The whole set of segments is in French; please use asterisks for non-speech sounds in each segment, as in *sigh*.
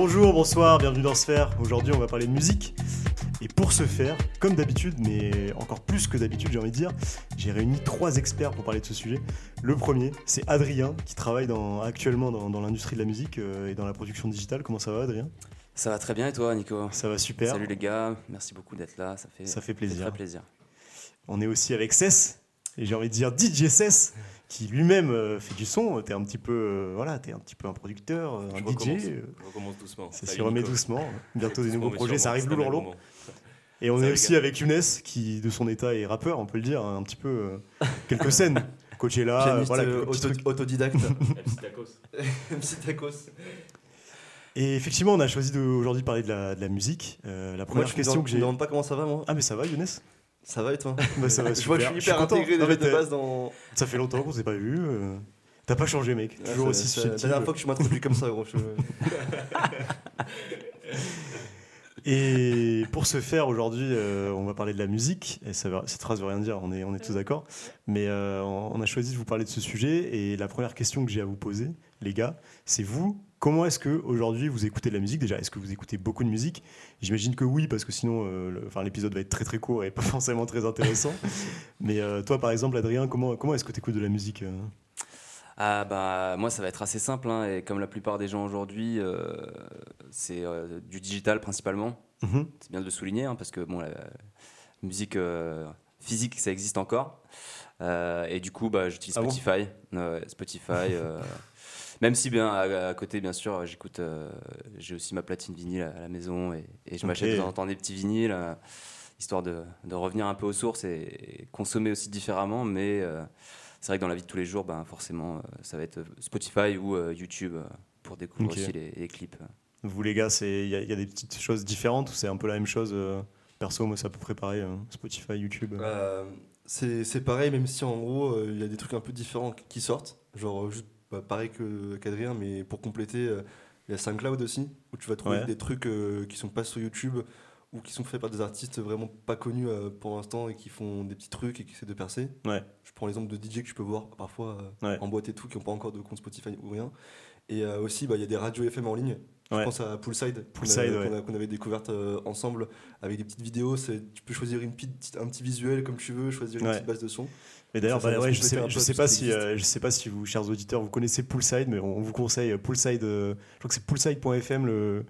Bonjour, bonsoir, bienvenue dans Sphère. Aujourd'hui, on va parler de musique. Et pour ce faire, comme d'habitude, mais encore plus que d'habitude, j'ai envie de dire, j'ai réuni trois experts pour parler de ce sujet. Le premier, c'est Adrien, qui travaille dans- actuellement dans, dans l'industrie de la musique euh, et dans la production digitale. Comment ça va, Adrien? Ça va très bien et toi, Nico? Ça va super. Salut les gars, merci beaucoup d'être là. Ça fait, Ça fait plaisir. Très plaisir. On est aussi avec Cess, et j'ai envie de dire DJ Cess, qui lui-même euh, fait du son. T'es un petit peu, euh, voilà, t'es un petit peu un producteur, euh, un Je DJ. recommence, je recommence doucement. Ça s'y remet doucement. *laughs* Bientôt des nouveaux projets, ça arrive lourd, lourd. Et on est aussi gars. avec Younes, qui de son état est rappeur, on peut le dire, hein, un petit peu euh, quelques scènes. *laughs* Coachella, Pianiste voilà, euh, auto- autodidacte. *laughs* MC Tacos. Et effectivement, on a choisi aujourd'hui de parler de la, de la musique. Euh, la Moi, première me question que tu me j'ai. demandes pas comment ça va, moi Ah, mais ça va, Younes? Ça va et toi Bah, ça va Je vois que je suis hyper content. intégré déjà de base dans. Ça fait longtemps qu'on s'est pas vu. euh, T'as pas changé, mec. Toujours aussi c'est La susceptible. dernière fois que je m'introduis comme ça, gros. je- *laughs* Et pour ce faire, aujourd'hui, euh, on va parler de la musique. Et ça veut- cette phrase veut rien dire, on est, on est tous d'accord. Mais euh, on on a choisi de vous parler de ce sujet. Et la première question que j'ai à vous poser, les gars, c'est vous. Comment est-ce que aujourd'hui vous écoutez de la musique Déjà, est-ce que vous écoutez beaucoup de musique? J'imagine que oui, parce que sinon, euh, enfin, l'épisode va être très très court et pas *laughs* forcément très intéressant. Mais euh, toi, par exemple, Adrien, comment, comment est-ce que tu écoutes de la musique euh? Ah bah moi ça va être assez simple hein, et comme la plupart des gens aujourd'hui, euh, c'est euh, du digital principalement. Mhm. C'est bien de le souligner hein, parce que bon la musique euh, physique ça existe encore. Et du coup bah j'utilise Ah Spotify, Spotify. Même si bien à, à côté bien sûr j'écoute, euh, j'ai aussi ma platine vinyle à la maison et, et je m'achète de temps en temps des petits vinyles. euh, histoire de, de revenir un peu aux sources et, et consommer aussi différemment. Mais euh, c'est vrai que dans la vie de tous les jours, ben, forcément, ça va être Spotify ou euh, YouTube pour découvrir aussi les, les clips. Vous, les gars, c'est- il y, a- il y a des petites choses différentes ou c'est un peu la même chose euh, Perso, moi, c'est à peu près pareil. Spotify, YouTube. Euh, C'est c'est pareil, même si en gros, euh, il y a des trucs un peu différents qui sortent. Genre, euh, juste bah, pareil que- qu'Adrien, mais pour compléter, euh, il y a SoundCloud aussi, où tu vas trouver Ouais. des trucs euh, qui sont pas sur YouTube ou qui sont faits par des artistes vraiment pas connus euh, pour l'instant et qui font des petits trucs et qui essaient de percer. Ouais. Je prends l'exemple de DJ que tu peux voir parfois Ouais. en boîte et tout, qui n'ont pas encore de compte Spotify ou rien. Et aussi, bah, il y a des radios FM en ligne. Je pense à Poolside, qu'on Poolside, avait, qu'on a- qu'on avait découverte ensemble avec des petites vidéos. Tu peux choisir une petite, un petit visuel comme tu veux, choisir une petite base de son. Mais d'ailleurs, bah, ouais, je sais, peu sais pas si, euh, je sais pas si vous, chers auditeurs, vous connaissez Poolside, mais on vous conseille euh, Poolside. euh, je crois que c'est poolside.fm le,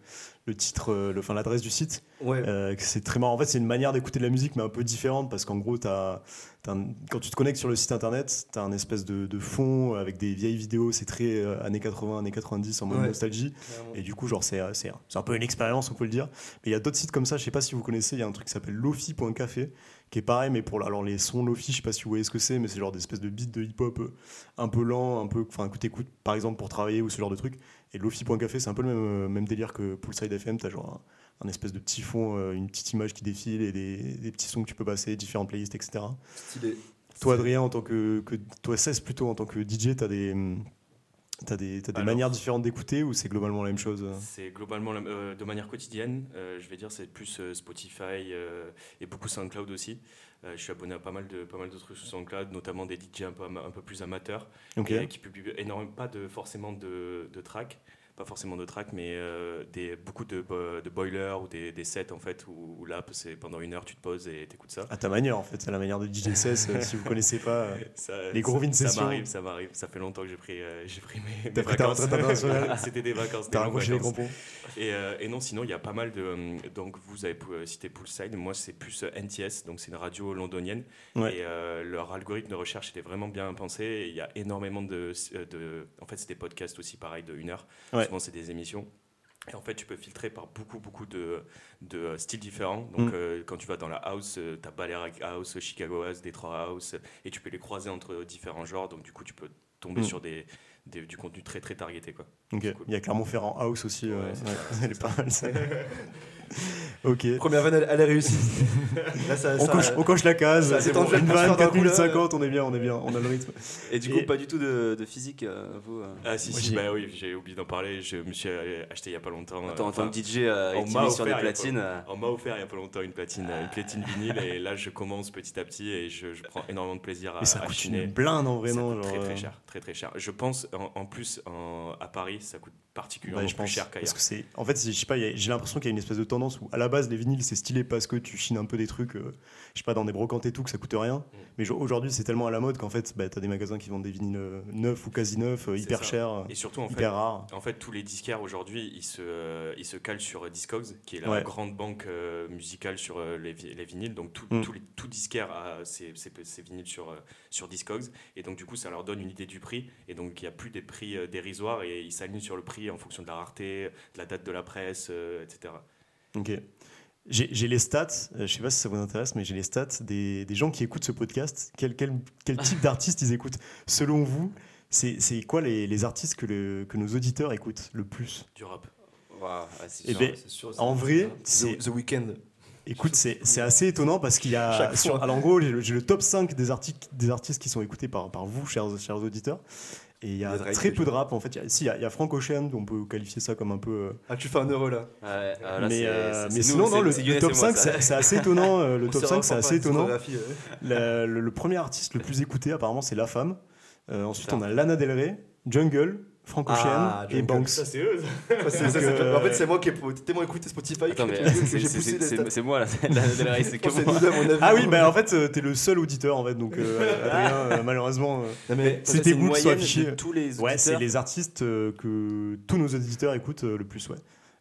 le titre, euh, le- enfin l'adresse du site. Ouais. Euh, c'est très marrant. En fait, c'est une manière d'écouter de la musique, mais un peu différente parce qu'en gros, un- quand tu te connectes sur le site internet, tu as un espèce de, de fond avec des vieilles vidéos. C'est très euh, années 80, années 90 en mode Ouais. nostalgie. Et du coup, genre, c'est un peu une expérience, on peut le dire. Mais il y a d'autres sites comme ça, je sais pas si vous connaissez, il y a un truc qui s'appelle lofi.café, qui est pareil, mais pour alors, les sons lofi, je sais pas si vous voyez ce que c'est, mais c'est genre des espèces de beats de hip-hop un peu lent, un peu, enfin, que t'écoutes par exemple pour travailler ou ce genre de truc. Et lofi.café, c'est un peu le même, euh, même délire que Poolside FM, t'as genre un, un espèce de petit fond, euh, une petite image qui défile et des, des petits sons que tu peux passer, différentes playlists, etc. Stylé. Toi, Adrien, en tant que, que toi, Cess plutôt, en tant que DJ, t'as des, hum, t'as des, t'as des Alors. manières différentes d'écouter ou c'est globalement la même chose euh? C'est globalement la- euh, de manière quotidienne. euh, je vais dire, c'est plus euh, Spotify euh, et beaucoup SoundCloud aussi. Euh, je suis abonné à pas mal de pas mal d'autres trucs sur SoundCloud, notamment des DJ un peu, ama- un peu plus amateurs et qui publient énormément pas de forcément de, de tracks, pas forcément de tracks, mais euh, des beaucoup de, bo- de boilers ou des, des sets en fait où, où là c'est pendant une heure tu te poses et t'écoutes ça. À ta manière, en fait, c'est la manière de DJ Cess. euh, si vous connaissez pas, euh, *laughs* Ça- Les grooves in ça, m'arrive, ça m'arrive. Ça fait longtemps que j'ai pris, j'ai pris mes, mes vacances. *laughs* C'était des vacances. t'as raccroché les crampons. Et, et non, sinon, il y a pas mal de. Donc, vous avez cité Poolside. Moi, c'est plus NTS. Donc, c'est une radio londonienne. Ouais. Et leur algorithme de recherche était vraiment bien pensé. Il y a énormément de. de en fait, c'est des podcasts aussi, pareil, de une heure. Ouais. Souvent, c'est des émissions. Et en fait, tu peux filtrer par beaucoup, beaucoup de, de euh, styles différents. Donc, Mm. euh, quand tu vas dans la house, tu as Balearic House, Chicago House, Detroit House, et tu peux les croiser entre différents genres. Donc, du coup, tu peux tomber Mm. sur des, des- du contenu très, très targeté. Quoi. Ok. C'est cool. Il y a Clermont-Ferrand House aussi. euh, Ouais, *laughs* est c'est pas mal. *laughs* *laughs* Ok. Première vanne, elle, elle est réussie. Là, ça, On ça- coche, on coche la case, c'est bon. une vanne, d'un 4 coup, minutes là. 50, on est bien, on est bien, on a le rythme. Et du coup, Et- pas du tout de, de physique, euh, vous euh. Ah si, Moi, si, j'ai- bah oui, j'ai oublié d'en parler. Je me suis euh, acheté il y a pas longtemps. euh, Attends, en tant que DJ euh, on sur des offert il y a platines. pas- euh, On m'a offert il y a pas longtemps une platine, une platine vinyle et là je commence petit à petit et je, je prends énormément de plaisir à, Mais ça à coûte chiner. une blinde en vrai, Ça non très très euh, cher, très très cher. Je pense en, en plus en- à Paris ça coûte particulièrement je plus pense. cher Parce qu'ailleurs. que c'est, en fait, je sais pas, j'ai l'impression qu'il y a une espèce de tendance où à la base les vinyles c'est stylé parce que tu chines un peu des trucs, euh, je sais pas, dans des brocantes et tout, que ça coûte rien. Mm. Mais jo- aujourd'hui c'est tellement à la mode qu'en fait, bah, t'as des magasins qui vendent des vinyles euh, neufs ou quasi neufs, euh, hyper chers, Et surtout en fait, hyper rares. en fait tous les disquaires aujourd'hui ils se, ils se calent sur Discogs qui est la Ouais. grande banque musicale sur les, les vinyles. Donc tout, Mm. tous les, tout disquaire a ses, ses- ses vinyles sur, sur Discogs et donc du coup ça leur donne une idée du prix et donc il n'y a plus des prix dérisoires et ils s'alignent sur le prix en fonction de la rareté, de la date de la presse, euh, etc. Ok. J'ai les stats, euh, je sais pas si ça vous intéresse, mais j'ai les stats des, des gens qui écoutent ce podcast. Quel, quel, quel *laughs* type d'artistes ils écoutent? Selon vous, c'est c'est quoi les, les artistes que, le- que nos auditeurs écoutent le plus? Du rap. waouh, ouais, c'est Eh sûr. ben, en vrai, The, c'est- The Weeknd. Écoute, c'est *laughs* c'est assez étonnant parce qu'il y a. Sur- alors en gros, j'ai le, j'ai le top 5 des, articles, des artistes qui sont écoutés par, par vous, chers, chers auditeurs. Et il y a très peu de rap en fait. Il y a, si, il y a, il y a Frank Ocean, on peut qualifier ça comme un peu. euh, Ah, tu fais un euro là. Ouais, là, mais c'est- euh, mais c'est sinon, nous, non, c'est- le, top et moi, 5, ça. c'est assez étonnant. euh, le On top s'est 5, c'est assez étonnant. La- le, le premier artiste le plus écouté, apparemment, c'est La Femme. Euh, ensuite, on a Lana Del Rey, Jungle, Frank Ocean Ah, et Jungle. Banks. Ça c'est eux. Ça, *laughs* ça, euh, En fait, c'est moi qui ai tellement écouté Spotify Attends, que, mais que c'est- j'ai c'est- poussé c'est les c'est- stats. c'est moi Rey, c'est que moi. avis. Ah oui, bah en fait, euh, t'es le seul auditeur en fait, donc euh, *laughs* Adrien, euh, malheureusement. euh, Non, mais C'était vous qui soit affiché. de tous les Ouais, c'est les artistes euh, que tous nos auditeurs écoutent euh, le plus, ouais.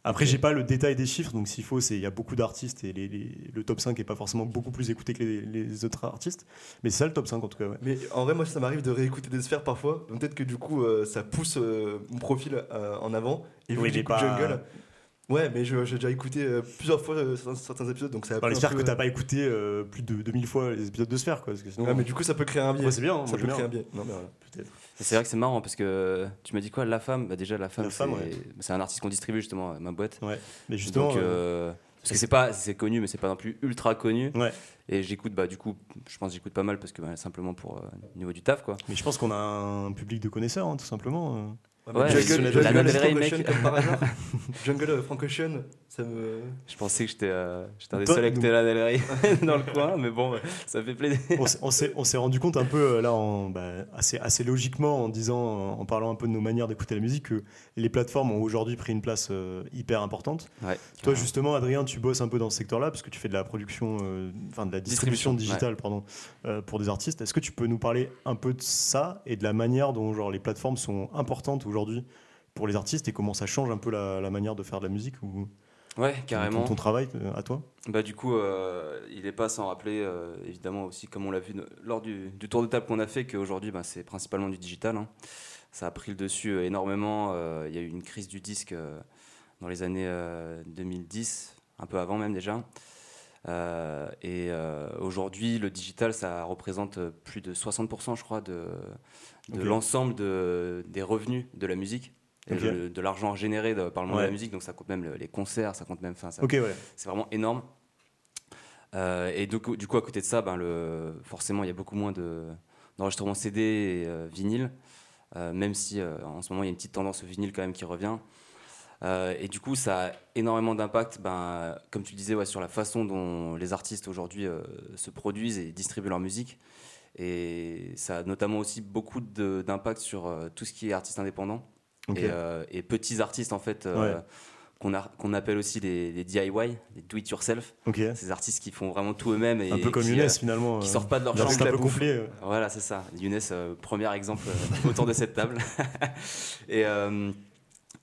Après, j'ai pas le détail des chiffres, donc s'il faut, c'est il y a beaucoup d'artistes et les- les- le top 5 est pas forcément beaucoup plus écouté que les, les autres artistes, mais c'est ça le top 5 en tout cas, ouais. Mais en vrai, moi, ça m'arrive de réécouter des sphères parfois. Donc Peut-être que du coup, euh, ça pousse euh, mon profil euh, en avant. Et Oui, pas- Jungle. Ouais, mais j'ai déjà écouté euh, plusieurs fois euh, certains, certains épisodes, donc ça pris les sphères peu, que t'as pas écouté euh, plus de 2000 fois les épisodes de sphères, quoi. Parce que sinon, Ouais, mais du coup, ça peut créer un biais. Ouais, c'est bien, hein, ça peut créer un bien. biais. Non, mais voilà. peut-être. C'est vrai que c'est marrant parce que tu m'as dit quoi La femme? Bah Déjà, la femme, La Femme, c'est ouais. c'est un artiste qu'on distribue justement, à ma boîte. Mais justement, Donc, euh, euh, parce que c'est pas c'est connu, mais c'est pas non plus ultra connu. Ouais. Et j'écoute, bah, du coup, je pense que j'écoute pas mal parce que bah, simplement pour euh, niveau du taf, quoi. mais je pense qu'on a un public de connaisseurs, hein, tout simplement. Euh. Ouais, Jungle, Jungle, Del Frank comme par hasard. Jungle, euh, Frank Ocean, ça me. Je pensais que j'étais euh, j'étais un des seuls avec Lana Del Rey *laughs* dans le coin, mais bon, ça fait plaisir. on s'est on s'est rendu compte un peu euh, là en, bah, assez, assez logiquement en disant en parlant un peu de nos manières d'écouter la musique que les plateformes ont aujourd'hui pris une place euh, hyper importante Ouais, toi justement Adrien tu bosses un peu dans ce secteur là parce que tu fais de la production euh, enfin de la distribution, Distribution, digitale pardon euh, pour des artistes est-ce que tu peux nous parler un peu de ça et de la manière dont genre les plateformes sont importantes aujourd'hui pour les artistes et comment ça change un peu la, la manière de faire de la musique ou ouais, ton, carrément. ton travail euh, à toi? Bah du coup, euh, il n'est pas sans rappeler, euh, évidemment aussi, comme on l'a vu lors du, du tour de table qu'on a fait, qu'aujourd'hui, bah, c'est principalement du digital. hein. Ça a pris le dessus énormément. Il y a eu une crise du disque dans les années euh, 2010, un peu avant même déjà. Euh, et euh, aujourd'hui, le digital, ça représente plus de 60%, je crois, de, l'ensemble de, des revenus de la musique. Le- de l'argent généré de- par le monde de la musique, donc ça compte même le- les concerts, ça compte même, ça, ouais c'est vraiment énorme. Euh, et du coup, du coup, à côté de ça, ben, le, forcément, il y a beaucoup moins de, d'enregistrements CD et euh, vinyle, euh, même si euh, en ce moment, il y a une petite tendance au vinyle quand même qui revient. Euh, et du coup, ça a énormément d'impact, ben, comme tu disais, ouais, sur la façon dont les artistes aujourd'hui euh, se produisent et distribuent leur musique. Et ça a notamment aussi beaucoup d'impact sur euh, tout ce qui est artiste indépendant Ok. et, et petits artistes en fait Ouais. qu'on appelle aussi les, les DIY, les do it yourself. Ces artistes qui font vraiment tout eux-mêmes et un peu comme qui, Younes finalement qui sortent pas de leur chambre. un peu euh. Voilà, c'est ça. Younes, premier exemple *laughs* autour de cette table. *laughs* et,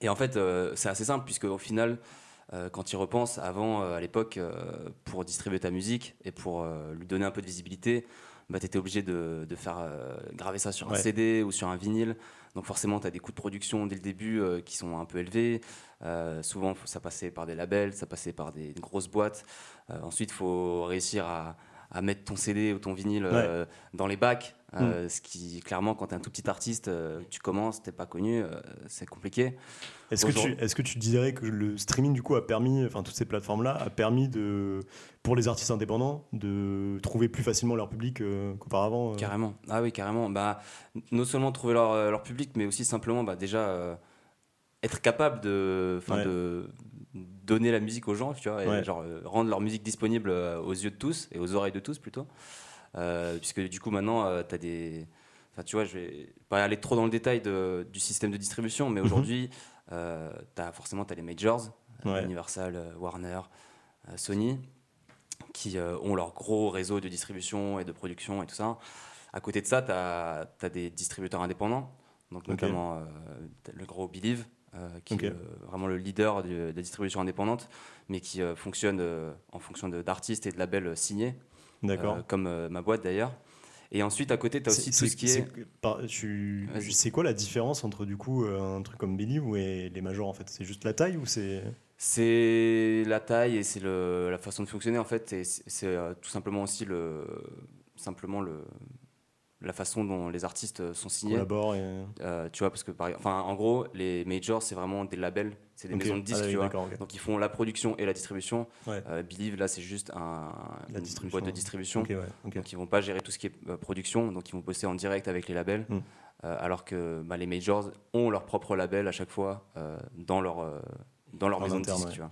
et en fait, euh, c'est assez simple, puisque au final, euh, quand tu y repenses, avant, euh, à l'époque, pour distribuer ta musique et pour lui donner un peu de visibilité, bah, tu étais obligé de, de faire euh, graver ça sur un Ouais. CD ou sur un vinyle. Donc forcément, tu as des coûts de production dès le début euh, qui sont un peu élevés. Euh, souvent, ça passait par des labels, ça passait par des grosses boîtes. Ensuite, il faut réussir à, à mettre ton CD ou ton vinyle euh, dans les bacs. Euh, ce qui, clairement, quand tu es un tout petit artiste, euh, tu commences, t'es pas connu, c'est compliqué. Est-ce que, tu, est que tu dirais que le streaming, du coup, a permis, enfin, toutes ces plateformes-là, a permis de, pour les artistes indépendants de trouver plus facilement leur public qu'auparavant Carrément. Ah oui, carrément. Bah, non seulement trouver leur, leur public, mais aussi simplement, bah, déjà, être capable de, de donner la musique aux gens, tu vois, et genre, euh, rendre leur musique disponible euh, aux yeux de tous et aux oreilles de tous plutôt. Euh, puisque du coup, maintenant, tu as des. Enfin, tu vois, je vais pas aller trop dans le détail de, du système de distribution, mais mhm. aujourd'hui, tu as forcément as les majors, Universal, Warner, Sony, qui ont leur gros réseau de distribution et de production et tout ça. À côté de ça, tu as, as, des distributeurs indépendants, donc notamment le gros Believe, euh, qui est vraiment le leader de, la distribution indépendante, mais qui euh, fonctionne euh, en fonction d'artistes et de labels signés, comme ma boîte d'ailleurs. Et ensuite, à côté, tu as aussi tout ce qui est. C'est quoi la différence entre du coup un truc comme Believe et les majors en fait? C'est juste la taille ou c'est C'est la taille et c'est la façon de fonctionner en fait. C'est tout simplement aussi le simplement le la façon dont les artistes sont signés. Collaborent. Euh, tu vois, parce que par, enfin, en gros, les majors, c'est vraiment des labels, c'est des maisons de disques, ah tu vois. Donc ils font la production et la distribution. Euh, Believe, là, c'est juste un, une boîte de distribution. Donc ils vont pas gérer tout ce qui est euh, production, donc ils vont bosser en direct avec les labels. Hmm. alors que bah, les majors ont leur propre label à chaque fois dans leur dans leur maison de disques, tu vois.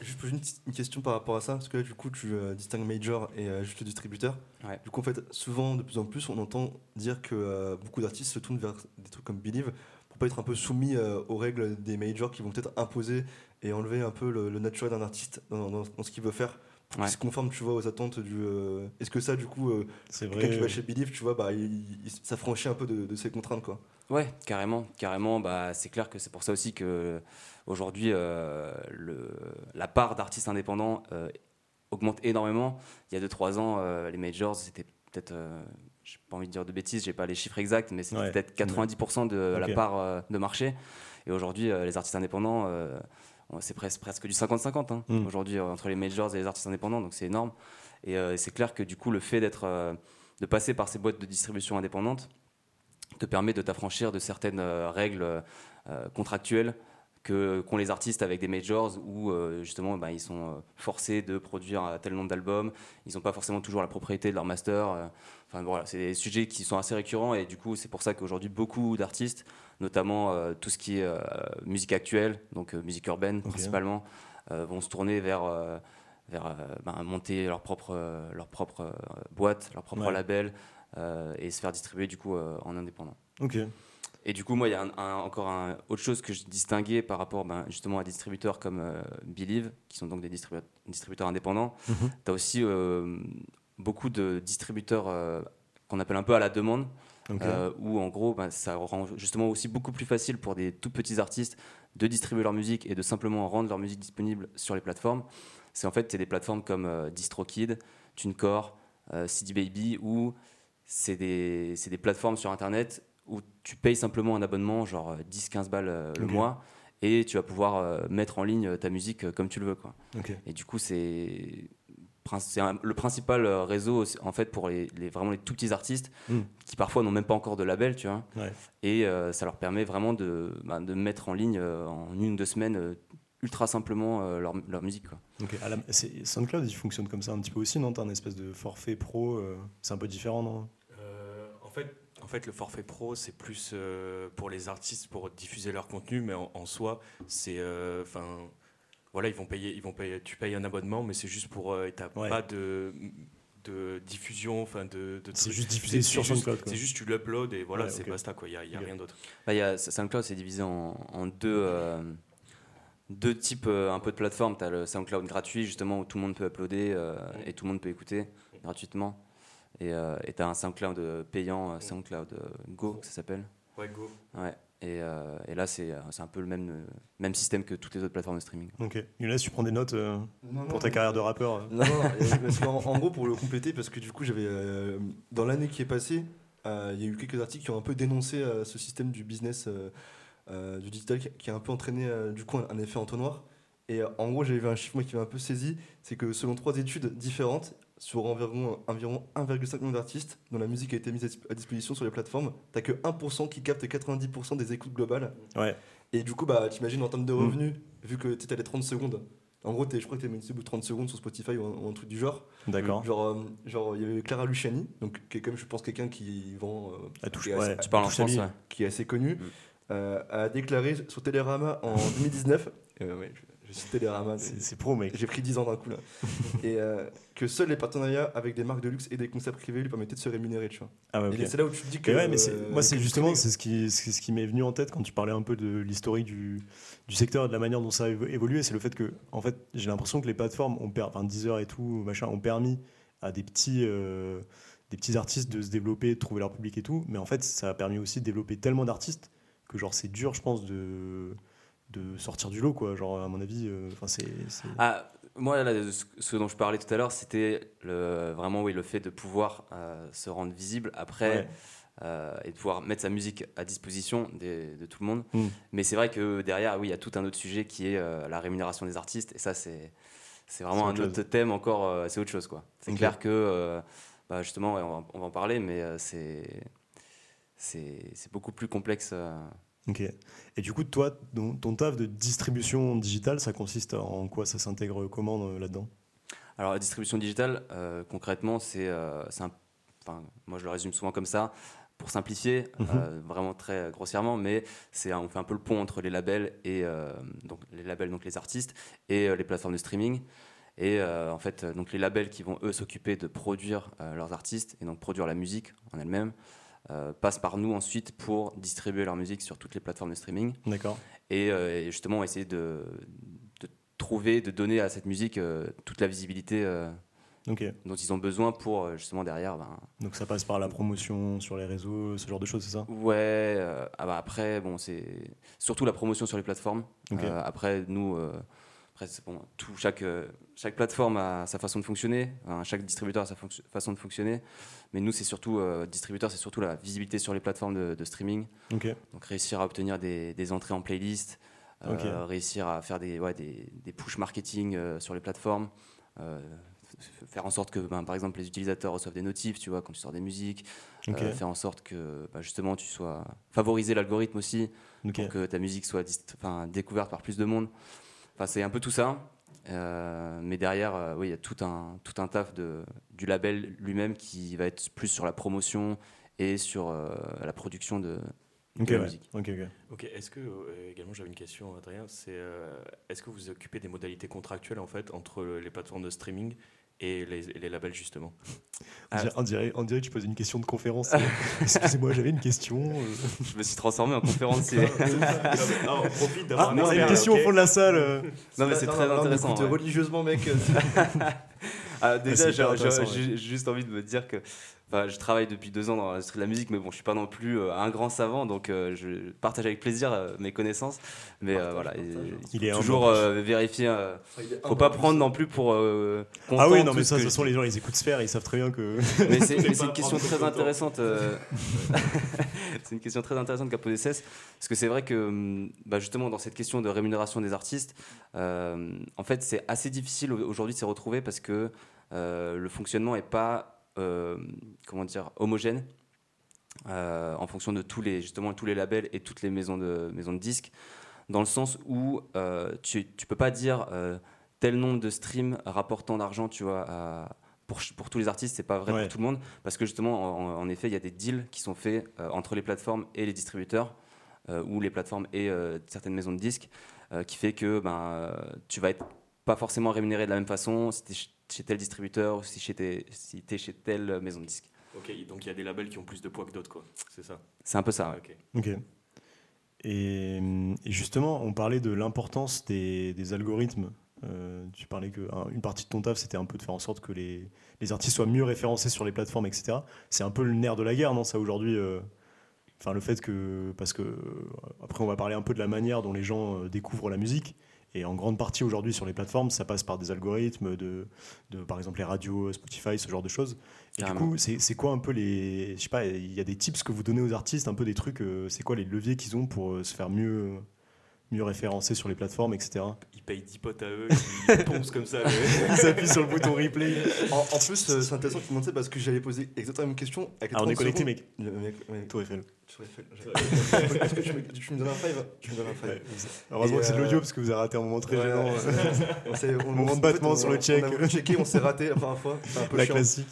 Je pose une, question par rapport à ça, parce que là, du coup, tu euh, distingues major et euh, juste distributeur. Du coup, en fait, souvent, de plus en plus, on entend dire que euh, beaucoup d'artistes se tournent vers des trucs comme Believe pour pas être un peu soumis aux règles des majors qui vont peut-être imposer et enlever un peu le, naturel d'un artiste dans, ce qu'il veut faire. Pour se conforme, tu vois, aux attentes du. Est-ce que ça, du coup, c'est vrai. Quand tu vas chez Believe, tu vois, bah, ça franchit un peu de, de ses contraintes, quoi. Ouais, carrément, carrément. Bah, c'est clair que c'est pour ça aussi que Aujourd'hui, euh, la part d'artistes indépendants euh, augmente énormément. Il y a 2-3 ans, euh, les majors, c'était peut-être j'ai pas envie de dire de bêtises, j'ai pas les chiffres exacts, mais c'était peut-être 90% de la part de marché. Et aujourd'hui, les artistes indépendants, c'est presque, presque du 50-50 hein, hmm. aujourd'hui entre les majors et les artistes indépendants, donc c'est énorme. Et c'est clair que du coup, le fait d'être, de passer par ces boîtes de distribution indépendantes te permet de t'affranchir de certaines règles contractuelles que qu'ont les artistes avec des majors où euh, justement bah, ils sont euh, forcés de produire un tel nombre d'albums, ils n'ont pas forcément toujours la propriété de leur master. Euh. Enfin voilà, c'est des sujets qui sont assez récurrents et du coup c'est pour ça qu'aujourd'hui beaucoup d'artistes, notamment tout ce qui est musique actuelle, donc musique urbaine principalement, vont se tourner vers vers bah, monter leur propre leur propre boîte, leur propre label et se faire distribuer du coup en indépendant. Ok. Et du coup, moi, il y a encore un, autre chose que je distinguais par rapport ben, justement à distributeurs comme euh, Believe, qui sont donc des distributeurs, indépendants. Mhm. Tu as aussi euh, beaucoup de distributeurs euh, qu'on appelle un peu à la demande, où en gros, ben, ça rend justement aussi beaucoup plus facile pour des tout petits artistes de distribuer leur musique et de simplement rendre leur musique disponible sur les plateformes. C'est en fait des plateformes comme DistroKid, TuneCore, CD Baby, où c'est des, des plateformes sur Internet où tu payes simplement un abonnement, genre 10-15 balles euh, le mois, et tu vas pouvoir euh, mettre en ligne ta musique euh, comme tu le veux. Quoi. Et du coup, c'est le principal réseau en fait pour les, vraiment les tout petits artistes hmm. qui parfois n'ont même pas encore de label tu vois et ça leur permet vraiment de, bah, de mettre en ligne en une ou deux semaines ultra simplement leur, leur, musique quoi. SoundCloud il fonctionne comme ça un petit peu aussi non? T'as un espèce de forfait pro c'est un peu différent non? En fait en fait, le forfait pro, c'est plus euh, pour les artistes pour diffuser leur contenu, mais en, soi, c'est, euh, enfin, voilà, ils vont payer, ils vont payer. Tu payes un abonnement, mais c'est juste pour, euh, t'as pas de de diffusion, enfin de, c'est juste diffusé sur SoundCloud. C'est juste tu l'uploads et voilà, c'est basta quoi. Il y a, y a rien d'autre. Bah, y a, SoundCloud c'est divisé en, en deux deux types un peu de plateformes. Tu as le SoundCloud gratuit justement où tout le monde peut uploader et tout le monde peut écouter gratuitement. Et euh, tu as un SoundCloud payant, euh, SoundCloud euh, Go, ça s'appelle. Ouais, Go. Ouais. Et, et, là, c'est un peu le même, même système que toutes les autres plateformes de streaming. Ok. Younes, tu prends des notes pour ta carrière de rappeur Non, non en, gros, pour le compléter, parce que du coup, j'avais dans l'année qui est passée, il y a eu quelques articles qui ont un peu dénoncé ce système du business du digital qui, a un peu entraîné du coup un, effet entonnoir. Et en gros, j'avais vu un chiffre moi, qui m'a un peu saisi c'est que selon trois études différentes, sur environ, environ 1,5 million d'artistes dont la musique a été mise à disposition sur les plateformes, t'as que 1% qui capte 90% des écoutes globales. Ouais. Et du coup, bah, t'imagines en termes de Mm. revenus, vu que tu as les 30 secondes. En gros, t'es- je crois que tu mis une sub ou 30 secondes sur Spotify ou un, ou un truc du genre. D'accord. Genre, euh, genre, il y avait Clara Luciani, donc, qui est comme je pense quelqu'un qui vend, euh, À touche- ouais. assez- Tu parles en France, ouais. qui est assez connu, Mm. euh, a déclaré sur Télérama en 2019, euh, ouais, je, je suis Télérama, C'est c'est pro, mec. j'ai pris 10 ans d'un coup là, *laughs* et euh, que seuls les partenariats avec des marques de luxe et des concepts privés lui permettaient de se rémunérer, tu vois. Ah ouais. Et c'est là où tu te dis que. Mais ouais, mais euh, moi, c'est justement c'est ce qui, c'est ce qui m'est venu en tête quand tu parlais un peu de l'historique du, du secteur et de la manière dont ça a évo- évolué. C'est le fait que, en fait, j'ai l'impression que les plateformes, ont per- enfin Deezer et tout, machin, ont permis à des petits, euh, des petits artistes de se développer, de trouver leur public et tout. Mais en fait, ça a permis aussi de développer tellement d'artistes que, genre, c'est dur, je pense, de de sortir du lot quoi genre à mon avis euh, enfin c'est c'est- Ah, moi, là, ce dont je parlais tout à l'heure, c'était le, vraiment oui, le fait de pouvoir euh, se rendre visible après Ouais. euh, et de pouvoir mettre sa musique à disposition des- de tout le monde. Mm. Mais c'est vrai que derrière, oui, il y a tout un autre sujet qui est euh, la rémunération des artistes. Et ça, c'est c'est vraiment un autre thème encore. c'est autre chose, quoi. C'est clair que, bah, justement, ouais, on, va, on va en parler, mais c'est c'est c'est beaucoup plus complexe. Ok. Et du coup, toi, ton, ton taf de distribution digitale, ça consiste en quoi? Ça s'intègre comment euh, là-dedans? Alors la distribution digitale, euh, concrètement, c'est, euh, moi je le résume souvent comme ça, pour simplifier, Mhm. euh, vraiment très grossièrement, mais c'est on fait un peu le pont entre les labels et donc les labels donc les artistes et les plateformes de streaming. Et euh, en fait, donc les labels qui vont eux s'occuper de produire euh, leurs artistes et donc produire la musique en elle-même passent par nous ensuite pour distribuer leur musique sur toutes les plateformes de streaming D'accord. et, euh, et justement essayer de, de trouver, de donner à cette musique euh, toute la visibilité euh, dont ils ont besoin pour euh, justement derrière. Ben, Donc ça passe par la promotion sur les réseaux, ce genre de choses, c'est ça? Ouais, euh, ah bah après, bon, c'est surtout la promotion sur les plateformes. Euh, après, nous, euh, après, bon, tout, chaque, euh, chaque plateforme a sa façon de fonctionner, chaque distributeur a sa façon de fonctionner. Mais nous, c'est surtout, euh, distributeur, c'est surtout la visibilité sur les plateformes de, de streaming. Donc réussir à obtenir des, des entrées en playlist, euh, réussir à faire des, ouais, des, des push marketing euh, sur les plateformes, faire en sorte que ben, par exemple les utilisateurs reçoivent des notifs, tu vois, quand tu sors des musiques, faire en sorte que bah, justement tu sois favoriser l'algorithme aussi pour que ta musique soit découverte par plus de monde. Enfin, c'est un peu tout ça. Euh, mais derrière, euh, oui, il y a tout un, tout un taf de, du label lui-même qui va être plus sur la promotion et sur euh, la production de, de la ouais. musique. ok, ok. Ok, est-ce que, euh, également j'avais une question Adrien, c'est euh, est-ce que vous occupez des modalités contractuelles en fait entre les plateformes de streaming et les, et les labels justement On Ah. dirait- On, dirait, on dirait que tu poses une question de conférence. *laughs* Excusez-moi, j'avais une question. euh. Je me suis transformé en conférencier. Ah, on profite Ah, d'avoir un on a une question au fond de la salle. euh. non, mais c'est Non, très non, non, intéressant. écoute, ouais. religieusement, mec. euh, *laughs* Ah, déjà, j'ai juste envie de me dire que enfin, je travaille depuis deux ans dans l'industrie de la musique, mais bon, je suis pas non plus euh, un grand savant, donc euh, je partage avec plaisir euh, mes connaissances. Mais euh, Partage, voilà, partage. et- Il est toujours euh, vérifier. euh, il est faut pas prendre non plus pour. euh, Ah oui, non, mais ça, de toute façon, les gens, ils écoutent Sphère, ils savent très bien que. Mais *laughs* c'est une question très intéressante. euh, *laughs* *laughs* c'est une question très intéressante qu'a posé Cess. Parce que c'est vrai que, hum, bah, justement, dans cette question de rémunération des artistes, euh, en fait, c'est assez difficile au- aujourd'hui de s'y retrouver parce que euh, le fonctionnement n'est pas, comment dire, homogène. euh, en fonction de tous les justement tous les labels et toutes les maisons de maisons de disques dans le sens où euh, tu tu peux pas dire euh, tel nombre de streams rapportant d'argent tu vois à- pour, pour tous les artistes, c'est pas vrai Ouais. pour tout le monde, parce que justement, en, en effet, il y a des deals qui sont faits euh, entre les plateformes et les distributeurs, euh, ou les plateformes et euh, certaines maisons de disques, euh, qui fait que ben, euh, tu vas être pas forcément rémunéré de la même façon si chez tel distributeur ou si tu si chez telle maison de disques. Ok, donc il y a des labels qui ont plus de poids que d'autres, quoi. C'est ça. C'est un peu ça. ouais. Ok. Ok. Et, et justement, on parlait de l'importance des, des algorithmes. Euh, tu parlais qu'une partie de ton taf, c'était un peu de faire en sorte que les, les artistes soient mieux référencés sur les plateformes, etc. C'est un peu le nerf de la guerre, non, ça, aujourd'hui euh, Enfin, le fait que. Parce que. euh, Après, on va parler un peu de la manière dont les gens euh, découvrent la musique. Et en grande partie, aujourd'hui, sur les plateformes, ça passe par des algorithmes, de, de par exemple, les radios, Spotify, ce genre de choses. Et du coup, c'est c'est quoi un peu les. Je sais pas, il y a des tips que vous donnez aux artistes, un peu des trucs. euh, c'est quoi les leviers qu'ils ont pour euh, se faire mieux, mieux référencé sur les plateformes, etc. Ils payent 10 potes à eux, ils *laughs* poncent comme ça. Ils s'appuient sur le bouton replay. En, en plus, euh, c'est intéressant que tu montres ça parce que j'allais poser exactement la même question. à Ah, on est 30 connecté, mec. Le mec, ouais, Tour Eiffel. Est-ce que tu me, tu me donnes un five? Tu me donnes un five. Ouais, Heureusement Et, que c'est de euh, l'audio parce que vous avez raté un moment très Ouais, gênant. ouais, euh, *laughs* On s'est- on- Moment de battement sur on- le check. On a voulu checker, on s'est raté la première fois. C'est un peu La chiant. classique.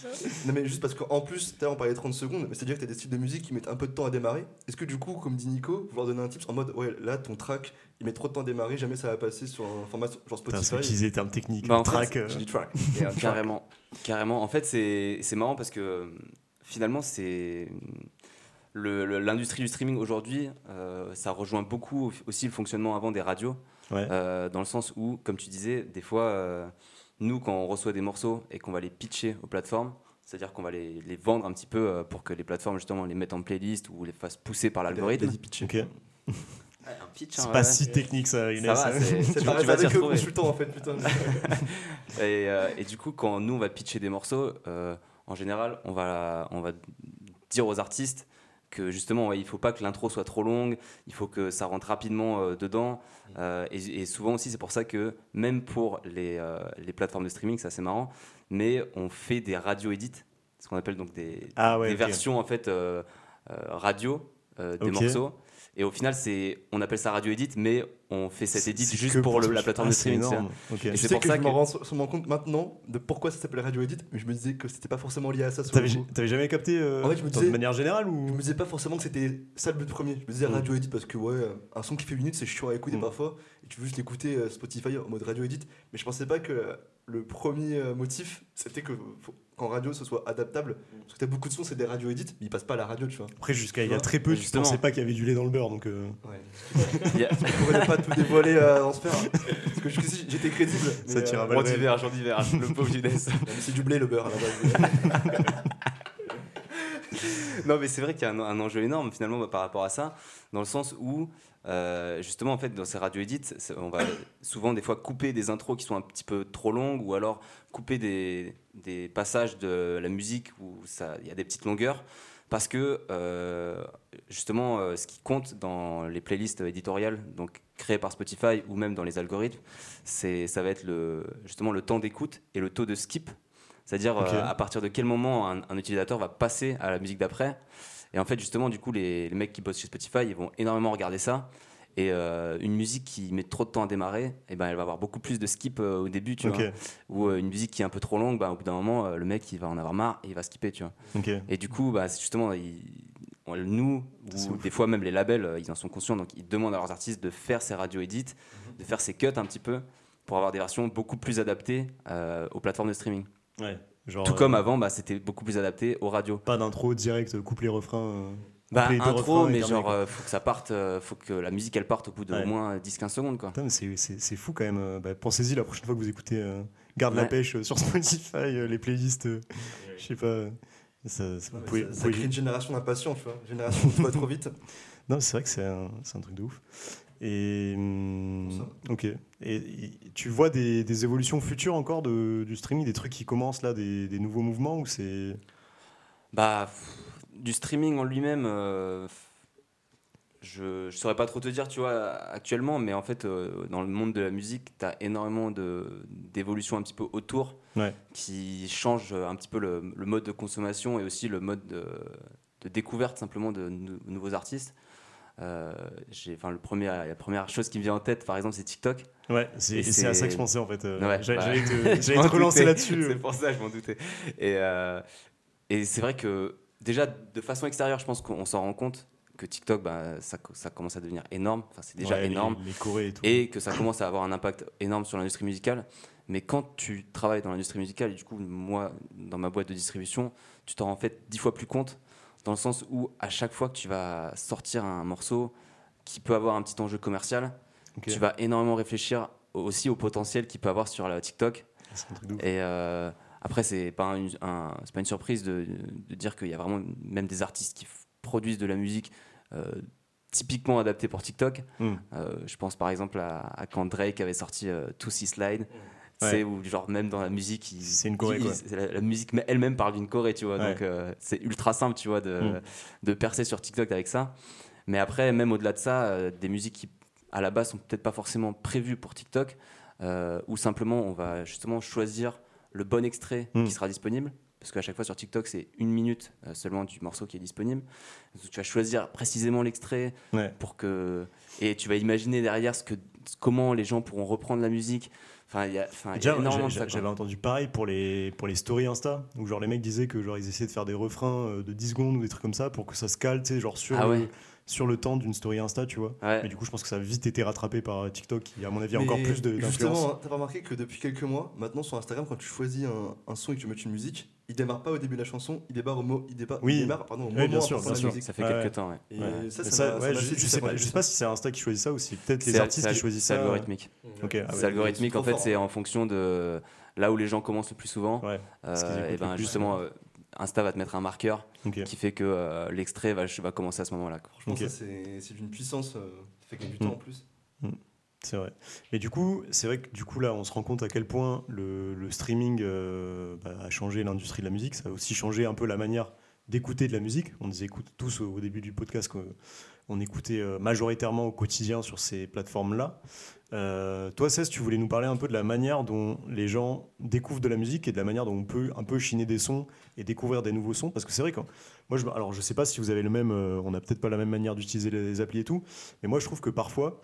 Non mais juste parce qu'en plus, tout à l'heure on parlait de 30 secondes, mais c'est-à-dire que tu as des styles de musique qui mettent un peu de temps à démarrer. Est-ce que du coup, comme dit Nico, vouloir donner un tips en mode ouais là ton track il met trop de temps à démarrer, jamais ça va passer sur un format genre Putain, c'est Spotify. utiliser les termes techniques. Bah, track. euh, dit track. *laughs* Et, euh, carrément, carrément. En fait, c'est c'est marrant parce que euh, finalement, c'est l'industrie du streaming aujourd'hui, euh, ça rejoint beaucoup aussi le fonctionnement avant des radios, Ouais. euh, dans le sens où, comme tu disais, des fois, euh, nous, quand on reçoit des morceaux et qu'on va les pitcher aux plateformes, c'est-à-dire qu'on va les, les vendre un petit peu euh, pour que les plateformes justement les mettent en playlist ou les fassent pousser par l'algorithme. Vas-y, pitch. Ok. Un pitch, C'est hein, pas ouais. si technique ça, Ça Inès. va, hein. c'est- *laughs* C'est tu- pareil tu vas t'y avec le consultant en fait, putain. *laughs* Et, euh, et du coup, quand nous, on va pitcher des morceaux, euh, en général, on va, on va dire aux artistes que justement, ouais, il faut pas que l'intro soit trop longue, il faut que ça rentre rapidement euh, dedans. Euh, et, et souvent aussi, c'est pour ça que même pour les, euh, les plateformes de streaming, c'est assez marrant, mais on fait des radio-edits, ce qu'on appelle donc des, Ah ouais, des ok. versions en fait radio des morceaux. Et au final, c'est, on appelle ça radio edit, mais on fait cet edit juste que pour le- la plateforme Ah, de c'est streaming. c'est-. Et Je pour que ça je me que- rends sûrement compte maintenant de pourquoi ça s'appelle Radio Edit, mais je me disais que c'était pas forcément lié à ça. T'avais jamais capté euh, En fait, je me de disais- manière générale Je ou me disais pas forcément que c'était ça le but premier. Je me disais Mm. radio edit parce que ouais, un son qui fait une minute c'est chiant à écouter Mm. parfois et tu veux juste l'écouter euh, Spotify en mode radio edit. Mais je pensais pas que euh, le premier euh, motif c'était que qu'en radio ce soit adaptable. Parce que t'as beaucoup de sons c'est des radio edit mais ils passent pas à la radio tu vois. Après, jusqu'à il y Tu a très peu, tu justement. pensais pas qu'il y avait du lait dans le beurre. Donc, euh, *laughs* a- Je pourrais pas tout dévoiler euh, dans ce faire. Parce que jusqu'ici j'étais crédible. Ça mais, tire à euh, d'hiver, *laughs* le pauvre Younes. mais c'est du blé le beurre à la base. *laughs* non, mais c'est vrai qu'il y a un, un enjeu énorme finalement bah, par rapport à ça, dans le sens où euh, justement en fait dans ces radio edits, c'est- on va souvent des fois couper des intros qui sont un petit peu trop longues ou alors couper des, des passages de la musique où il y a des petites longueurs parce que euh, justement euh, ce qui compte dans les playlists éditoriales donc créées par Spotify ou même dans les algorithmes, c'est ça va être le justement le temps d'écoute et le taux de skip. C'est-à-dire à partir de quel moment un, un utilisateur va passer à la musique d'après. Et en fait, justement, du coup, les, les mecs qui bossent chez Spotify, ils vont énormément regarder ça. Et euh, une musique qui met trop de temps à démarrer, eh ben, elle va avoir beaucoup plus de skip euh, au début, tu vois. Ou euh, une musique qui est un peu trop longue, bah, au bout d'un moment, le mec, il va en avoir marre et il va skipper, tu vois. Et du coup, bah, justement, il- on- nous, ou des fois même les labels, ils en sont conscients, donc ils demandent à leurs artistes de faire ces radio edits, de faire ces cuts un petit peu, pour avoir des versions beaucoup plus adaptées aux plateformes de streaming. Ouais. Genre, Tout euh, comme avant, bah, c'était beaucoup plus adapté aux radios. Pas d'intro direct, coupe les refrains. euh, Bah, intro, mais genre, euh, faut que ça parte, euh, faut que la musique elle parte au bout d'au Ouais. moins 10-15 secondes, quoi. C'est- c'est c'est fou quand même. euh, bah, Pensez-y la prochaine fois que vous écoutez euh, Garde la pêche euh, sur *laughs* Spotify, euh, les playlists, euh, je sais pas. euh, Ça, ça- vous Ouais, pouvez- ça, vous ça pouvez- crée une génération d'impatients, tu vois. Une génération qui va trop vite. *laughs* Non, c'est vrai que c'est un, c'est un truc de ouf. Et hum, Ça. ok. Et, et tu vois des, des évolutions futures encore de, du streaming, des trucs qui commencent là, des, des nouveaux mouvements ou c'est Bah, pff, du streaming en lui-même, euh, je, je saurais pas trop te dire, tu vois, actuellement, mais en fait, euh, dans le monde de la musique, tu as énormément d'évolutions un petit peu autour Ouais. qui changent un petit peu le, le mode de consommation et aussi le mode de, de découverte simplement de nou- nouveaux artistes. Euh, j'ai- enfin, le premier, la première chose qui me vient en tête, par exemple, c'est TikTok. Ouais, c'est à ça que je pensais en fait. euh, Ouais, J'allais bah, j'allais te, *laughs* m'en te relancer là-dessus. C'est pour ça, je m'en doutais. Et, euh, et c'est vrai que déjà, de façon extérieure, je pense qu'on s'en rend compte que TikTok, bah, ça, ça commence à devenir énorme. Enfin, c'est déjà Ouais, énorme. Les, et tout. Et que ça commence à avoir un impact énorme sur l'industrie musicale. Mais quand tu travailles dans l'industrie musicale, et du coup, moi, dans ma boîte de distribution, tu t'en rends en fait dix fois plus compte, dans le sens où à chaque fois que tu vas sortir un morceau qui peut avoir un petit enjeu commercial, tu vas énormément réfléchir aussi au potentiel qu'il peut avoir sur la TikTok. Un truc ouf. Et euh, après, c'est pas, un- un- c'est pas une surprise de, de dire qu'il y a vraiment même des artistes qui produisent de la musique euh, typiquement adaptée pour TikTok. Hmm. Euh, je pense par exemple à, à quand Drake avait sorti To See Slide. Ouais. C'est où genre même dans la musique, C'est une la, la musique elle-même parle d'une choré, tu vois. Ouais. Donc euh, c'est ultra simple, tu vois, de, Mm. de percer sur TikTok avec ça. Mais après, même au-delà de ça, euh, des musiques qui à la base sont peut-être pas forcément prévus pour TikTok, ou simplement on va justement choisir le bon extrait Mm. qui sera disponible. Parce qu'à chaque fois sur TikTok, c'est une minute euh, seulement du morceau qui est disponible. Donc, tu vas choisir précisément l'extrait Ouais. pour que et tu vas imaginer derrière ce que comment les gens pourront reprendre la musique. Enfin, il y a, enfin, il y a Déjà, énormément de j'ai- ça. quoi. j'avais entendu pareil pour les, pour les stories Insta, où genre les mecs disaient que genre ils essayaient de faire des refrains euh, de 10 secondes ou des trucs comme ça pour que ça se cale, tu sais, genre sur, Ah le, sur le temps d'une story Insta, tu vois. Ouais. Mais du coup, je pense que ça a vite été rattrapé par TikTok, qui, à mon avis, a encore plus de- d'influence. Justement, t'as pas remarqué que depuis quelques mois, maintenant sur Instagram, quand tu choisis un, un son et que tu mets une musique, il démarre pas au début de la chanson, il démarre au, mot, il démarre, Oui. il démarre, pardon, au Oui, moment bien sûr, bien. Ça fait quelques ouais. temps. Ouais. Et Ouais. ça, Mais ça, ça, m'a- ouais, ça m'a je, je ça sais pas, je fait sais pas si c'est Insta qui choisit ça ou si peut-être les artistes qui choisissent C'est ça. algorithmique. Ok, ah c'est algorithmique. En fait, c'est en fonction de là où les gens commencent le plus souvent. Euh, et ben justement, euh, Insta va te mettre un marqueur qui fait que euh, l'extrait va, va commencer à ce moment-là. Franchement, ça, c'est d'une puissance, euh, ça fait gagner du Mm. temps en plus. C'est vrai. Mais du coup, c'est vrai que du coup là, on se rend compte à quel point le, streaming euh, bah, a changé l'industrie de la musique. Ça a aussi changé un peu la manière d'écouter de la musique. On disait écoute tous au, début du podcast qu'on écoutait euh, majoritairement au quotidien sur ces plateformes-là. Euh, toi, Cesc, tu voulais nous parler un peu de la manière dont les gens découvrent de la musique et de la manière dont on peut un peu chiner des sons et découvrir des nouveaux sons. Parce que c'est vrai que moi, je, alors je sais pas si vous avez le même, euh, on n'a peut-être pas la même manière d'utiliser les applis et tout, mais moi je trouve que parfois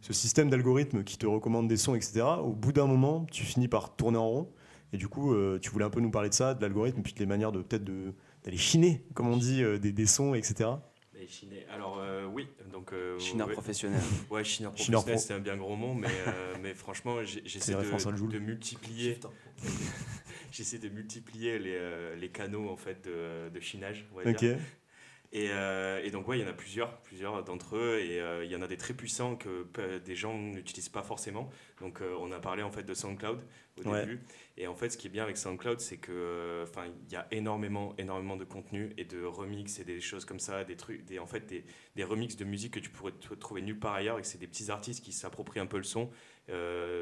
ce système d'algorithme qui te recommande des sons, etc., au bout d'un moment, tu finis par tourner en rond. Et du coup, euh, tu voulais un peu nous parler de ça, de l'algorithme, puis de les manières de peut-être de- d'aller chiner, comme on dit, euh, des, des sons, etc. Chiné- Alors euh, oui, donc euh, Chineur ouais, professionnel. ouais, chineur professionnel, pro. c'est un bien gros mot, mais, euh, *laughs* mais franchement, j'essaie de, multiplier, *laughs* j'essaie de multiplier les, les canaux en fait de, de chinage. On va Ok. dire. Et, euh, et donc, ouais, il y en a plusieurs, plusieurs d'entre eux, et euh, il y en a des très puissants que des gens n'utilisent pas forcément. Donc, euh, on a parlé en fait de SoundCloud au Ouais. début. Et en fait, ce qui est bien avec SoundCloud, c'est que, enfin, il y a énormément, énormément de contenu et de remix et des choses comme ça, des trucs, des, en fait, des, des remixes de musique que tu pourrais trouver nulle part ailleurs, et que c'est des petits artistes qui s'approprient un peu le son.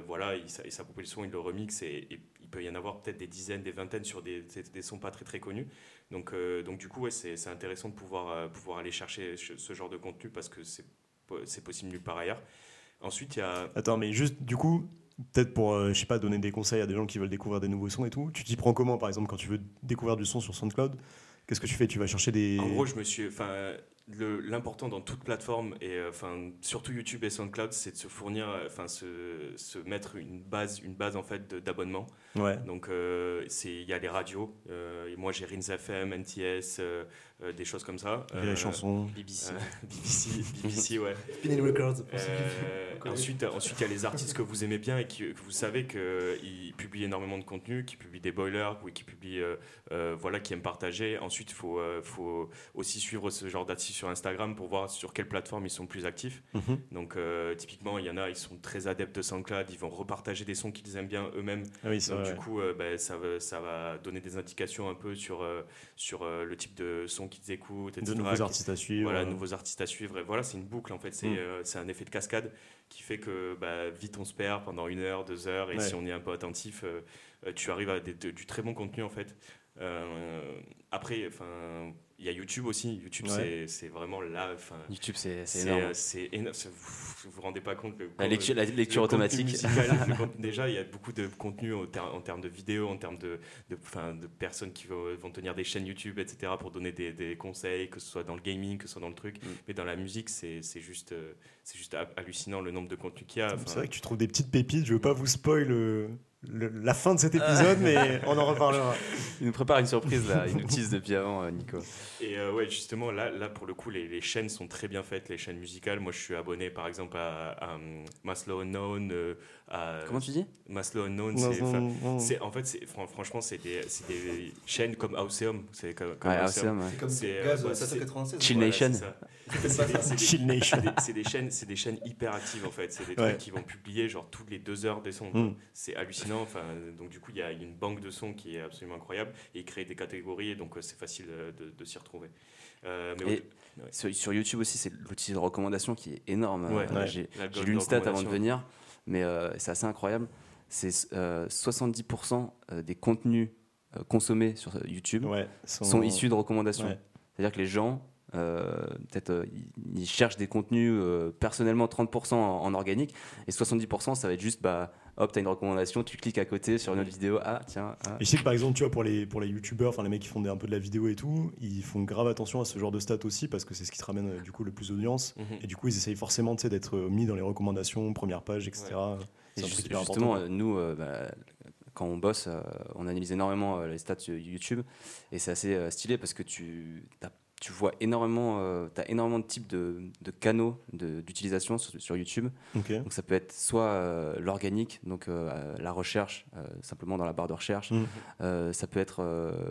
Voilà, ils s'a- ils s'approprient le son, ils le remixent, et, et il peut y en avoir peut-être des dizaines, des vingtaines sur des, des, des sons pas très très connus. Donc, euh, donc du coup, ouais, c'est c'est intéressant de pouvoir, euh, pouvoir aller chercher ce genre de contenu parce que c'est po- c'est possible nulle part ailleurs. Ensuite, il y a Attends, mais juste, du coup, peut-être pour, euh, je sais pas, donner des conseils à des gens qui veulent découvrir des nouveaux sons et tout, tu t'y prends comment, par exemple, quand tu veux découvrir du son sur SoundCloud? Qu'est-ce que tu fais? Tu vas chercher des. En gros, je me suis. Enfin, l'important dans toute plateforme et euh, enfin surtout YouTube et SoundCloud, c'est de se fournir, euh, enfin se, se mettre une base, une base en fait d'abonnement. Ouais. Donc euh, c'est il y a les radios. euh, et moi j'ai Rins FM, NTS, euh, euh, des choses comme ça. les Euh, chansons. BBC. euh, *laughs* BBC, BBC, *laughs* ouais. Spinning Records. Euh, *laughs* ensuite, ensuite, il y a les artistes que vous aimez bien et qui, que vous savez qu'ils publient énormément de contenu, qui publient des boilers, ou qui publient, euh, euh, voilà, qui aiment partager. Ensuite, il faut, euh, faut aussi suivre ce genre d'artistes sur Instagram pour voir sur quelle plateforme ils sont plus actifs. Mhm. Donc, euh, typiquement, il y en a, ils sont très adeptes de SoundCloud, ils vont repartager des sons qu'ils aiment bien eux-mêmes. Ah oui, c'est Donc, vrai. du coup, euh, ben, ça, va, ça va donner des indications un peu sur, euh, sur euh, le type de son qu'ils écoutent, etc. De nouveaux artistes à suivre. voilà, nouveaux artistes à suivre. Et voilà, c'est une boucle en fait. C'est Mm. c'est un effet de cascade qui fait que bah, vite on se perd pendant une heure, deux heures. Et Ouais. si on est un peu attentif, euh, tu arrives à des- de- du très bon contenu en fait. Euh, après, enfin, il y a YouTube aussi. YouTube, Ouais. c'est- c'est vraiment là. YouTube, c'est énorme. euh, c'est énorme. Vous vous rendez pas compte que La lecture, la lecture le contenu automatique. musical, le *laughs* déjà, il y a beaucoup de contenu en, ter- en termes de vidéos, en termes de, de, personnes qui vont, vont tenir des chaînes YouTube, etc., pour donner des, des conseils, que ce soit dans le gaming, que ce soit dans le truc. Mm. Mais dans la musique, c'est c'est juste, euh, c'est juste ha- hallucinant le nombre de contenus qu'il y a. C'est vrai que tu trouves des petites pépites. Je veux pas vous spoil le- le- la fin de cet épisode, mais on en reparlera. *laughs* Il nous prépare une surprise là, il nous tease depuis avant, euh, Nico. Et euh, ouais, justement, là, là, pour le coup, les, les chaînes sont très bien faites, les chaînes musicales. Moi, je suis abonné, par exemple, à, à, um, Maslow Unknown. euh, à Comment tu dis? Maslow Unknown, c'est... En fait, c'est- fran- franchement, c'est des, c'est des chaînes comme Auseum. C'est comme, comme Ouais, Awesome. awesome, ouais. C'est comme C'est, euh, Gaz 796. Chill Voilà, Nation. c'est des- chaînes, c'est des chaînes hyper actives en fait. C'est des Ouais. trucs qui vont publier genre toutes les deux heures des sons. Mm. C'est hallucinant. Enfin, donc du coup, il y a une banque de sons qui est absolument incroyable et ils créent des catégories et donc euh, c'est facile euh, de, de s'y retrouver. Euh, mais Et sur, sur YouTube aussi, c'est l'outil de recommandation qui est énorme. Ouais. Euh, Ouais. J'ai lu une stat avant de venir, mais euh, c'est assez incroyable. C'est euh, 70% des contenus euh, consommés sur YouTube Ouais, sont issus de recommandations. Ouais. C'est-à-dire que les gens peut-être ils, cherchent des contenus personnellement 30% en, organique et 70% ça va être juste bah hop, tu as une recommandation, tu cliques à côté sur une autre vidéo, ah tiens. Ah. Et je sais que par exemple, tu vois, pour les, pour les youtubeurs, enfin les mecs qui font un peu de la vidéo et tout, ils font grave attention à ce genre de stats aussi parce que c'est ce qui te ramène euh, du coup le plus d'audience. Mhm. Et du coup, ils essayent forcément d'être euh, mis dans les recommandations, première page, etc. Et justement, euh, nous, bah, quand on bosse, on analyse énormément les stats YouTube et c'est assez stylé parce que tu tu vois énormément, euh, as énormément de types de, de canaux d'utilisation sur, sur, YouTube. Donc ça peut être soit euh, l'organique, donc euh, la recherche, simplement dans la barre de recherche. Mmh. ça peut être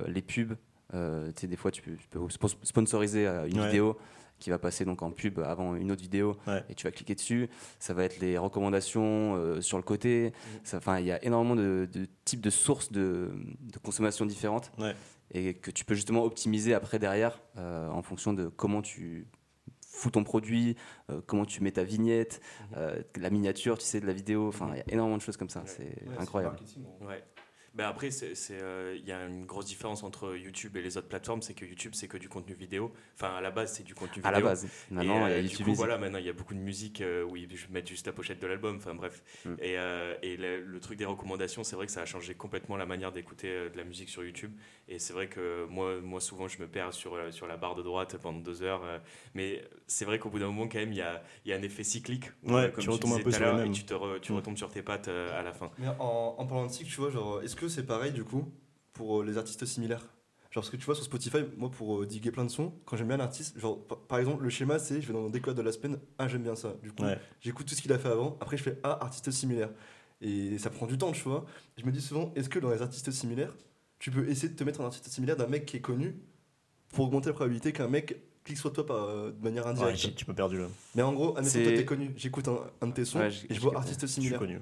les pubs. tu sais, des fois, tu peux, sponsoriser une vidéo qui va passer donc en pub avant une autre vidéo et tu vas cliquer dessus. Ça va être les recommandations sur le côté. Mmh. Enfin, il y a énormément de, de, types de sources de, de consommation différentes. Ouais et que tu peux justement optimiser après derrière euh, en fonction de comment tu fous ton produit, euh, comment tu mets ta vignette, mhm. euh, la miniature, tu sais, de la vidéo. Enfin, il y a énormément de choses comme ça. C'est incroyable. Ouais. Ben après, il euh, y a une grosse différence entre YouTube et les autres plateformes, c'est que YouTube, c'est que du contenu vidéo. Enfin, à la base, c'est du contenu vidéo. À la base. Maintenant, il y a euh, YouTube. Coup, voilà, maintenant, il y a beaucoup de musique euh, où ils mettent juste la pochette de l'album. Enfin, bref. Mm. Et, et le, truc des recommandations, c'est vrai que ça a changé complètement la manière d'écouter de la musique sur YouTube. Et c'est vrai que moi, moi, souvent, je me perds sur, sur la barre de droite pendant deux heures. mais c'est vrai qu'au bout d'un moment, quand même, il y a, y a un effet cyclique. Ouais, comme tu retombes un peu sur le même. Et tu, te tu mm. retombes sur tes pattes à la fin. Mais en, en parlant de cycle, tu vois, genre, est-ce que c'est pareil du coup pour euh, les artistes similaires Genre, ce que tu vois sur Spotify, moi, pour euh, diguer plein de sons, quand j'aime bien un artiste, genre, par exemple, le schéma, c'est je vais dans le décode de la semaine, ah, j'aime bien ça. Du coup, j'écoute tout ce qu'il a fait avant, après, je fais ah, artiste similaire. Et ça prend du temps, tu vois. Je me dis souvent, est-ce que dans les artistes similaires, tu peux essayer de te mettre un artiste similaire d'un mec qui est connu pour augmenter la probabilité qu'un mec clique sur toi euh, de manière indirecte? ouais, Tu peux perdu là. Mais en gros, admettons, toi, t'es connu, j'écoute un, de tes sons et je vois artiste similaire. connu.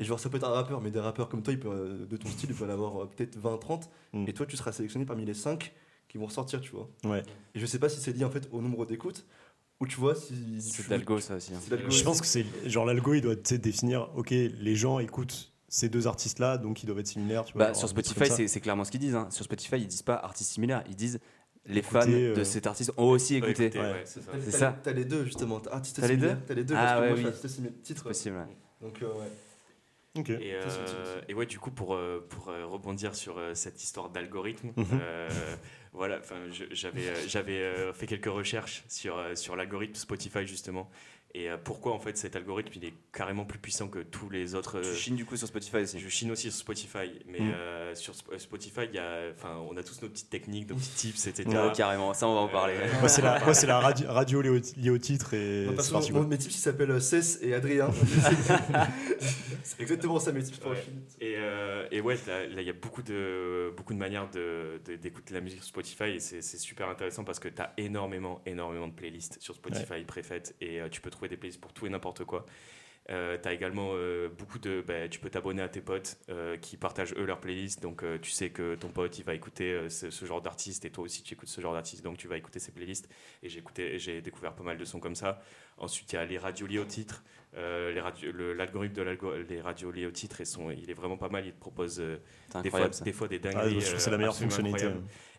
Et genre, ça peut être un rappeur, mais des rappeurs comme toi, peut, de ton style, il peut en avoir euh, peut-être 20, 30. Mm. Et toi, tu seras sélectionné parmi les 5 qui vont ressortir, tu vois. Ouais. Et je sais pas si c'est lié en fait au nombre d'écoutes. Ou tu vois, si. C'est l'algo, ça aussi. Hein. Je pense que c'est. Genre, l'algo, il doit définir, ok, les gens écoutent ces deux artistes-là, donc ils doivent être similaires. Tu vois, bah, sur Spotify, c'est clairement ce qu'ils disent. Hein. Sur Spotify, ils disent pas artistes similaires, ils disent les fans de euh, cet artiste ont aussi écouté. Ouais, c'est ça. T'as les deux, justement. Artistes similaires. T'as les deux, ah, parce que ouais, moi, oui. titre. possible, Donc, euh, ouais. Et, euh, et, ouais, du coup, pour, euh, pour euh, rebondir sur cette histoire d'algorithme, mhm. voilà, enfin, j'avais j'avais fait quelques recherches sur sur l'algorithme Spotify justement, et euh, pourquoi en fait cet algorithme il est carrément plus puissant que tous les autres. Tu euh, chines du coup sur Spotify aussi. Je chine aussi sur Spotify, mais mm. euh, sur Spotify il y a, enfin on a tous nos petites techniques, nos petits tips, etc. carrément, ça on va en parler. moi c'est la, la radio, radio liée au titre et. Moi, mes tips ils s'appellent Cess et Adrien. *laughs* c'est exactement ça mes tips pour Et, et ouais, là il y a beaucoup de beaucoup de manières d'écouter de, la musique sur Spotify et c'est super intéressant parce que tu as énormément énormément de playlists sur Spotify préfaites et tu peux trouver des playlists pour tout et n'importe quoi. Euh, tu as également euh, beaucoup de. Bah, tu peux t'abonner à tes potes euh, qui partagent eux leurs playlists. Donc tu sais que ton pote il va écouter ce, genre d'artiste et toi aussi tu écoutes ce genre d'artiste. Donc tu vas écouter ses playlists. Et j'ai découvert pas mal de sons comme ça. Ensuite il y a les radios liées au titre. L'algorithme de les radios liées au titre, et il est vraiment pas mal. Il te propose des, fois, des, fois, des dingueries. Ah, c'est la meilleure fonctionnalité.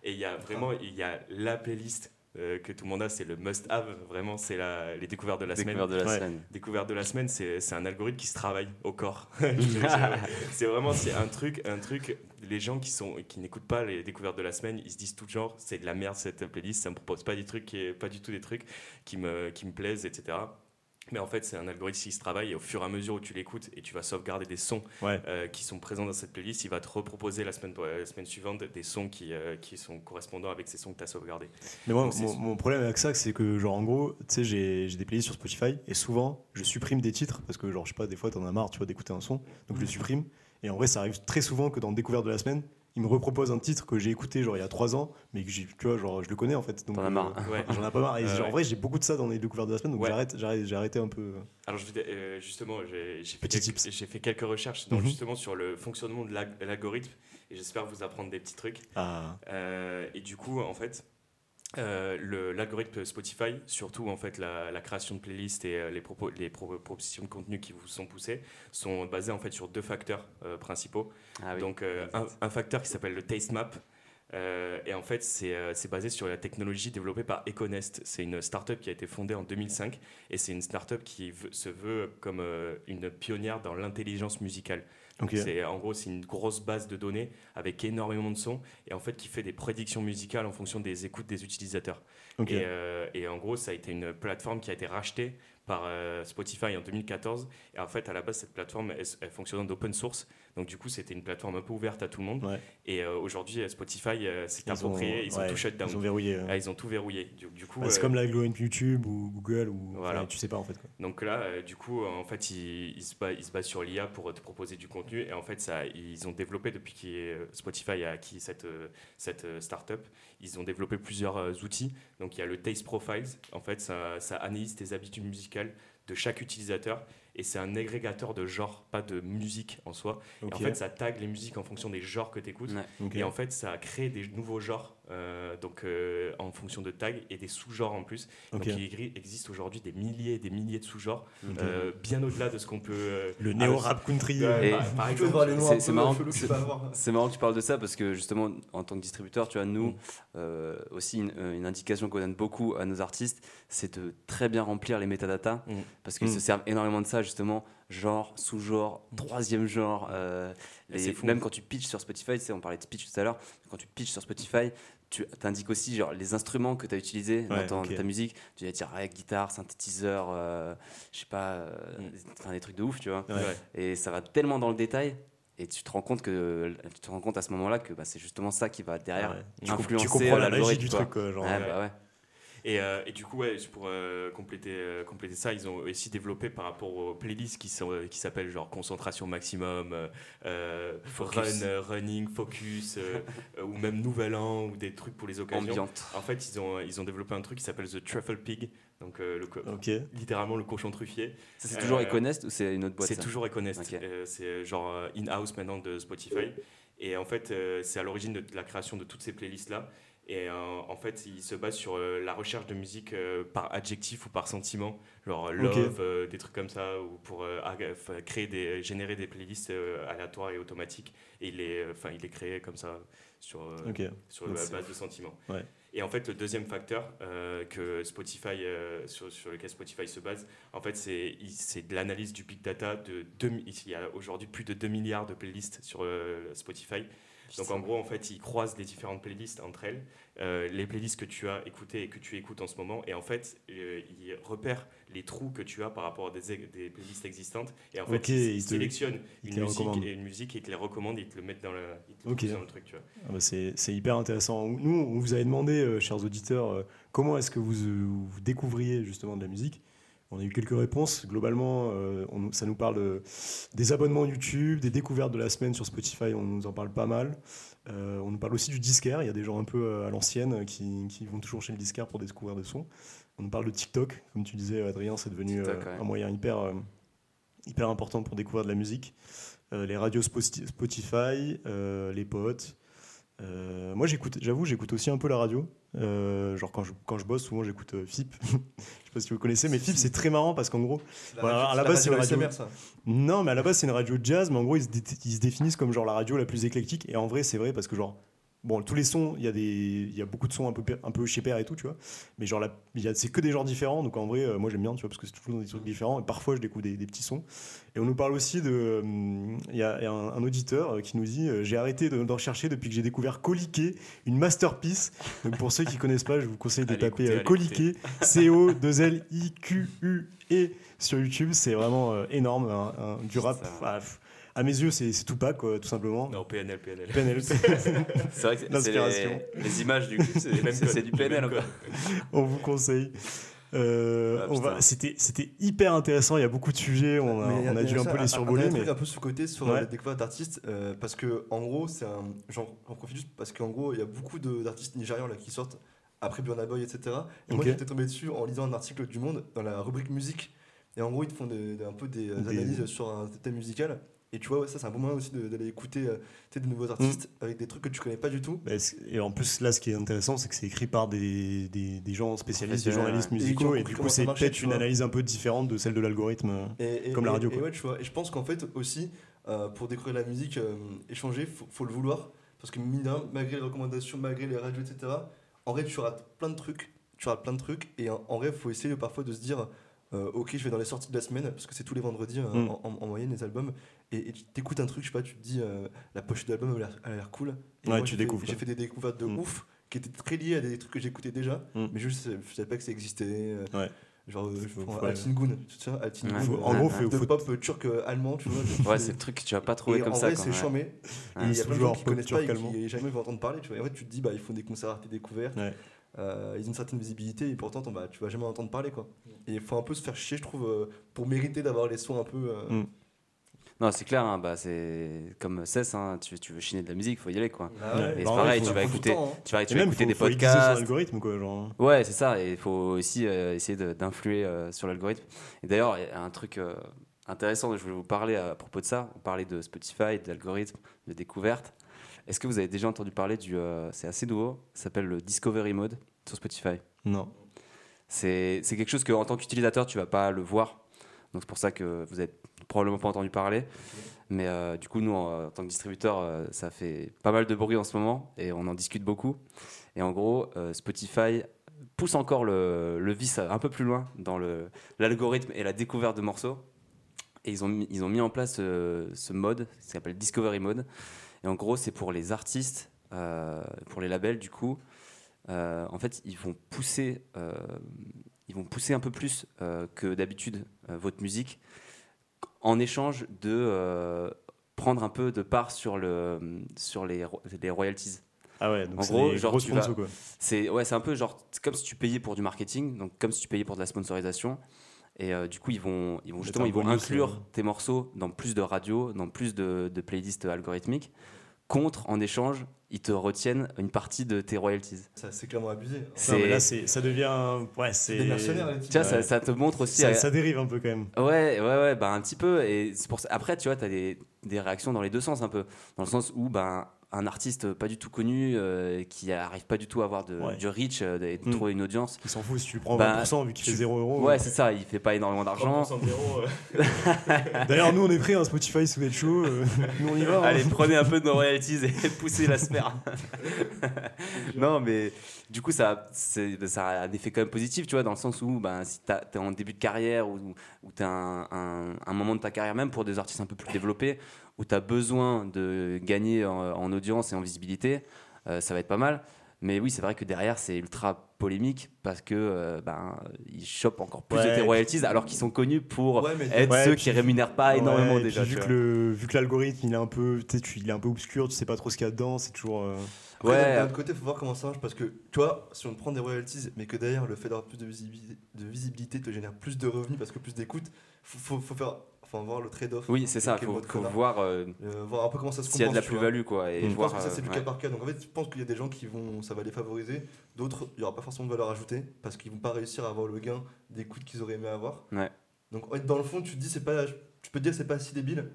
Et il y a vraiment il y a la playlist euh, que tout le monde a, c'est le must-have, vraiment, c'est les découvertes de la semaine. De la semaine. Découvertes de la semaine, c'est un algorithme qui se travaille au corps. *laughs* *laughs* c'est vraiment c'est un truc, un truc. Les gens qui sont qui n'écoutent pas les découvertes de la semaine, ils se disent tout genre, c'est de la merde cette playlist, ça me propose pas des trucs, qui, pas du tout des trucs qui me, qui me plaisent, etc. Mais en fait, c'est un algorithme qui se travaille et au fur et à mesure où tu l'écoutes et tu vas sauvegarder des sons euh, qui sont présents dans cette playlist, il va te reproposer la semaine, la semaine suivante des sons qui, euh, qui sont correspondants avec ces sons que tu as sauvegardés. Mais moi, mon, problème avec ça, c'est que, genre, en gros, tu sais, j'ai des playlists sur Spotify et souvent, je supprime des titres parce que, genre, je sais pas, des fois, tu en as marre, tu vois, d'écouter un son, donc je le supprime. Et en vrai, ça arrive très souvent que dans Découverte de la semaine, il me repropose un titre que j'ai écouté genre il y a trois ans, mais que tu vois, genre je le connais en fait. T'en as marre. Euh, *laughs* J'en ai pas marre. Et genre, en vrai, j'ai beaucoup de ça dans les découvertes de la semaine, donc j'arrête, j'ai arrêté un peu. Alors je euh, justement, j'ai fait, quelques, fait quelques recherches donc, mhm. justement sur le fonctionnement de l'algorithme, et j'espère vous apprendre des petits trucs. Ah. Euh, et du coup, en fait, euh, l'algorithme Spotify, surtout en fait la, création de playlists et euh, les, propos, les propositions de contenu qui vous sont poussées, sont basées en fait sur deux facteurs euh, principaux. Ah Donc un, facteur qui s'appelle le taste map. et en fait, c'est basé sur la technologie développée par Econest. C'est une startup qui a été fondée en 2005 et c'est une startup qui se veut comme une pionnière dans l'intelligence musicale. C'est en gros c'est une grosse base de données avec énormément de sons et en fait qui fait des prédictions musicales en fonction des écoutes des utilisateurs. Et, et, en gros ça a été une plateforme qui a été rachetée par euh, Spotify en 2014. Et en fait, à la base, cette plateforme, elle, elle fonctionnait d'open source. Donc, du coup, c'était une plateforme un peu ouverte à tout le monde. Et euh, aujourd'hui, Spotify euh, s'est approprié. ils ont tout shut down. Ils ont verrouillé. Ah, ils ont tout verrouillé. Du, coup, bah, c'est comme la YouTube ou Google. Ou, voilà. tu sais pas, en fait. Quoi. Donc là, du coup, en fait, ils, ils, se basent, sur l'IA pour te proposer du contenu. Et en fait, ça, ils ont développé, depuis que Spotify a acquis cette, cette startup, ils ont développé plusieurs outils. Donc, il y a le Taste Profiles. En fait, ça, ça analyse tes habitudes musicales de chaque utilisateur et c'est un agrégateur de genres, pas de musique en soi. Et en fait, ça tag les musiques en fonction des genres que tu écoutes. Et en fait, ça a créé des nouveaux genres euh, donc, euh, en fonction de tags et des sous-genres en plus. Donc il existe aujourd'hui des milliers et des milliers de sous-genres, euh, bien au-delà de ce qu'on peut. le néo-rap country. c'est marrant, marrant, que tu parles de ça parce que justement, en tant que distributeur, tu vois, nous, mm. aussi une, indication qu'on donne beaucoup à nos artistes, c'est de très bien remplir les métadatas mm. parce qu'ils mm. se servent énormément de ça justement genre, sous-genre, troisième genre. même quand tu pitches sur Spotify, tu sais, on parlait de pitch tout à l'heure, quand tu pitches sur Spotify, tu indiques aussi genre, les instruments que tu as utilisés dans ta musique. Tu vas dire guitare, synthétiseur, euh, je sais pas, euh, mm. des trucs de ouf, tu vois. Et ça va tellement dans le détail. Et tu te rends compte que tu te rends compte à ce moment-là que bah, c'est justement ça qui va derrière influencer tu comprends la magie du truc. Genre, bah euh, et, du coup, ouais, pour euh, compléter, euh, compléter ça, ils ont aussi développé par rapport aux playlists qui, sont, qui s'appellent genre concentration maximum, run, running, focus, *laughs* ou même nouvel an, ou des trucs pour les occasions. En fait, ils ont, ils ont développé un truc qui s'appelle The Truffle Pig, donc le, littéralement le cochon truffier. c'est toujours Econest ou c'est une autre boîte C'est toujours Econest. c'est genre in-house maintenant de Spotify. Et en fait, c'est à l'origine de la création de toutes ces playlists-là. Et euh, en fait, il se base sur euh, la recherche de musique euh, par adjectif ou par sentiment, genre love, des trucs comme ça, ou pour créer des, générer des playlists aléatoires et automatiques. Et il est, enfin, il est créé comme ça sur, sur la base de sentiments. Et en fait, le deuxième facteur que Spotify, sur, sur, lequel Spotify se base, en fait, c'est de l'analyse du big data. De il y a aujourd'hui plus de 2 milliards de playlists sur Spotify. Donc en gros, en fait, ils croisent les différentes playlists entre elles, euh, les playlists que tu as écoutées et que tu écoutes en ce moment, et en fait, euh, ils repèrent les trous que tu as par rapport à des, des playlists existantes, et en fait, ils, sélectionnent une, musique et une musique et ils te les recommandent, et ils te le mettent dans le, dans le truc. Tu vois. Ah bah c'est hyper intéressant. Nous, on vous avait demandé, euh, chers auditeurs, comment est-ce que vous, vous découvriez justement de la musique? On a eu quelques réponses. Globalement, euh, ça nous parle des abonnements YouTube, des découvertes de la semaine sur Spotify, on nous en parle pas mal. Euh, on nous parle aussi du disquaire. Il y a des gens un peu euh, à l'ancienne qui, vont toujours chez le disquaire pour découvrir des sons. On nous parle de TikTok. Comme tu disais, Adrien, c'est devenu un moyen hyper, hyper important pour découvrir de la musique. les radios Spotify, les potes. moi, j'écoute, j'avoue, j'écoute aussi un peu la radio. Genre quand je, quand je bosse, souvent j'écoute FIP. *laughs* sais pas si vous connaissez, mais FIP c'est très marrant parce qu'en gros, à la base c'est une radio. Non, mais à la base c'est une radio jazz, mais en gros ils se, ils se, définissent comme genre la radio la plus éclectique. Et en vrai c'est vrai parce que genre Bon, tous les sons, il y, a des, il y a beaucoup de sons un peu, un peu chez Père et tout, tu vois. Mais genre, c'est que des genres différents. Donc en vrai, euh, moi j'aime bien, tu vois, parce que c'est toujours des trucs différents. Et parfois, je découvre des, petits sons. Et on nous parle aussi de. Euh, il y a, un, auditeur euh, qui nous dit J'ai arrêté d'en chercher depuis que j'ai découvert Coliqué, une masterpiece. Donc pour ceux qui connaissent pas, je vous conseille de taper Coliqué, C-O-2-L-I-Q-U-E sur YouTube. C'est vraiment énorme, du rap à mes yeux, c'est Tupac, quoi, tout simplement. Non, PNL, PNL. PNL. *laughs* c'est vrai que c'est les, les, images du coup, *laughs* c'est du PNL. Quoi. *laughs* on vous conseille. Euh, ah, C'était hyper intéressant. Il y a beaucoup de sujets. On a, on a, dû un peu les survoler. mais un peu sous côté sur la découverte d'artistes euh, parce que en gros, c'est un. J'en profite juste parce qu'en gros, il y a beaucoup d'artistes nigérians là qui sortent après Burna Boy, etc. Et moi, j'étais tombé dessus en lisant un article du Monde dans la rubrique musique. Et en gros, ils te font un peu des, des, analyses sur un thème musical. Et tu vois, ça, c'est un bon moment aussi d'aller écouter euh, des nouveaux artistes mm. avec des trucs que tu connais pas du tout. Bah, et en plus, là, ce qui est intéressant, c'est que c'est écrit par des, des, des, gens spécialistes, des journalistes musicaux. Et, du coup, c'est peut-être une analyse un peu différente de celle de l'algorithme, comme la radio. Et, ouais, tu vois, et je pense qu'en fait, aussi, euh, pour découvrir la musique, euh, échanger, il faut, le vouloir. Parce que malgré les recommandations, malgré les radios, etc., en vrai, tu rates plein de trucs. Tu rates plein de trucs. Et en, vrai, il faut essayer parfois de se dire euh, Ok, je vais dans les sorties de la semaine, parce que c'est tous les vendredis hein, mm. en, moyenne, les albums. Et, tu t'écoutes un truc, je sais pas, tu te dis euh, La pochette d'album a l'air cool. ouais, tu découvres. J'ai fait des découvertes de mm. ouf qui étaient très liées à des trucs que j'écoutais déjà, mm. mais je, je savais pas que ça existait. Euh, ouais. Genre, euh, je prends Altingun, tu sais, Altingun. En gros, faut, de pop turc allemand, tu vois. Ouais, c'est le truc que tu vas pas trouver comme ça. En vrai, c'est charmé. Et il y a plein de gens qui connaissent pas et qui jamais vont entendre parler, tu vois. Et en fait, tu te dis, bah, ils font des concerts tes découvertes. Euh, ils ont une certaine visibilité et pourtant bah, tu vas jamais entendre parler quoi. Et il faut un peu se faire chier je trouve euh, pour mériter d'avoir les sons un peu mm. Non, c'est clair, hein, bah, c'est comme Cess, hein, tu, tu, veux chiner de la musique, il faut y aller. Quoi. Ah et c'est bah pareil, tu vas écouter, hein. tu vas, tu vas écouter des podcasts. l'algorithme, quoi. Genre. Ouais, c'est ça, et il faut aussi euh, essayer d'influer euh, sur l'algorithme. Et d'ailleurs, il y a un truc euh, intéressant, je voulais vous parler à propos de ça. On parlait de Spotify, d'algorithme, de découverte. Est-ce que vous avez déjà entendu parler du. c'est assez nouveau, ça s'appelle le Discovery Mode sur Spotify? Non. C'est quelque chose que, en tant qu'utilisateur, tu vas pas le voir. Donc c'est pour ça que vous êtes probablement pas entendu parler. Mais euh, du coup, nous, en, tant que distributeur, euh, ça fait pas mal de bruit en ce moment et on en discute beaucoup. Et en gros, euh, Spotify pousse encore le, le, vice un peu plus loin dans l'algorithme et la découverte de morceaux. Et ils ont mis, ils ont mis en place ce mode, qui s'appelle Discovery Mode. Et en gros, c'est pour les artistes, pour les labels, du coup. en fait, ils vont pousser, ils vont pousser un peu plus que d'habitude votre musique en échange de euh, prendre un peu de part sur, le, sur les, les royalties. Ah ouais, donc en gros, genre tu vas, c'est ouais, c'est un peu genre comme si tu payais pour du marketing, donc comme si tu payais pour de la sponsorisation. Et euh, du coup, ils vont, ils vont justement, ils vont inclure tes morceaux dans plus de radios, dans plus de, de playlists algorithmiques contre, en échange, ils te retiennent une partie de tes royalties. C'est clairement abusé. C'est là, ça devient. Ouais, c'est. Des mercenaires. Tu vois, ça, ça, te montre aussi. Ça, ça, dérive un peu quand même. Ouais, ouais, ouais, bah un petit peu. Et pour ça... après, tu vois, tu as des, des, réactions dans les deux sens un peu. Dans le sens où, ben un artiste pas du tout connu euh, qui arrive pas du tout à avoir de, du reach euh, et de mm. trouver une audience. Il s'en fout si tu prends 20% bah, vu qu'il fait 0 euros. Ouais, c'est ça, il fait pas énormément d'argent. Euh. *laughs* D'ailleurs, nous on est pris un Spotify sous les show. nous on y va. Hein. Allez, prenez un peu de nos royalties et *laughs* poussez la sphère. *laughs* non, mais du coup, ça, ça a un effet quand même positif, tu vois, dans le sens où ben, si tu es en début de carrière ou, ou tu as un, un, un moment de ta carrière, même pour des artistes un peu plus développés, où tu as besoin de gagner en, audience et en visibilité, euh, ça va être pas mal. Mais oui, c'est vrai que derrière, c'est ultra polémique parce que euh, ben, ils chopent encore plus de tes royalties alors qu'ils sont connus pour être ceux qui rémunèrent pas énormément déjà. Vu que, vu que l'algorithme il est un peu, il est un peu obscur, tu sais pas trop ce qu'il y a dedans, c'est toujours. Euh, ouais. D'un autre côté, faut voir comment ça marche parce que toi, si on prend des royalties, mais que derrière le fait d'avoir plus de visibilité, de visibilité te génère plus de revenus parce que plus d'écoute, faut, faut, faut faire Enfin, voir le trade-off. Oui, c'est ça. Il faut, voir, euh, euh, voir un peu comment ça se S'il y a de la plus-value, quoi. Et je pense que ça, c'est du euh, cas par cas. Donc, en fait, je pense qu'il y a des gens qui vont, ça va les favoriser. D'autres, il n'y aura pas forcément de valeur ajoutée parce qu'ils vont pas réussir à avoir le gain des coûts qu'ils auraient aimé avoir. Ouais. Donc, dans le fond, tu te dis, c'est pas, tu peux te dire, c'est pas si débile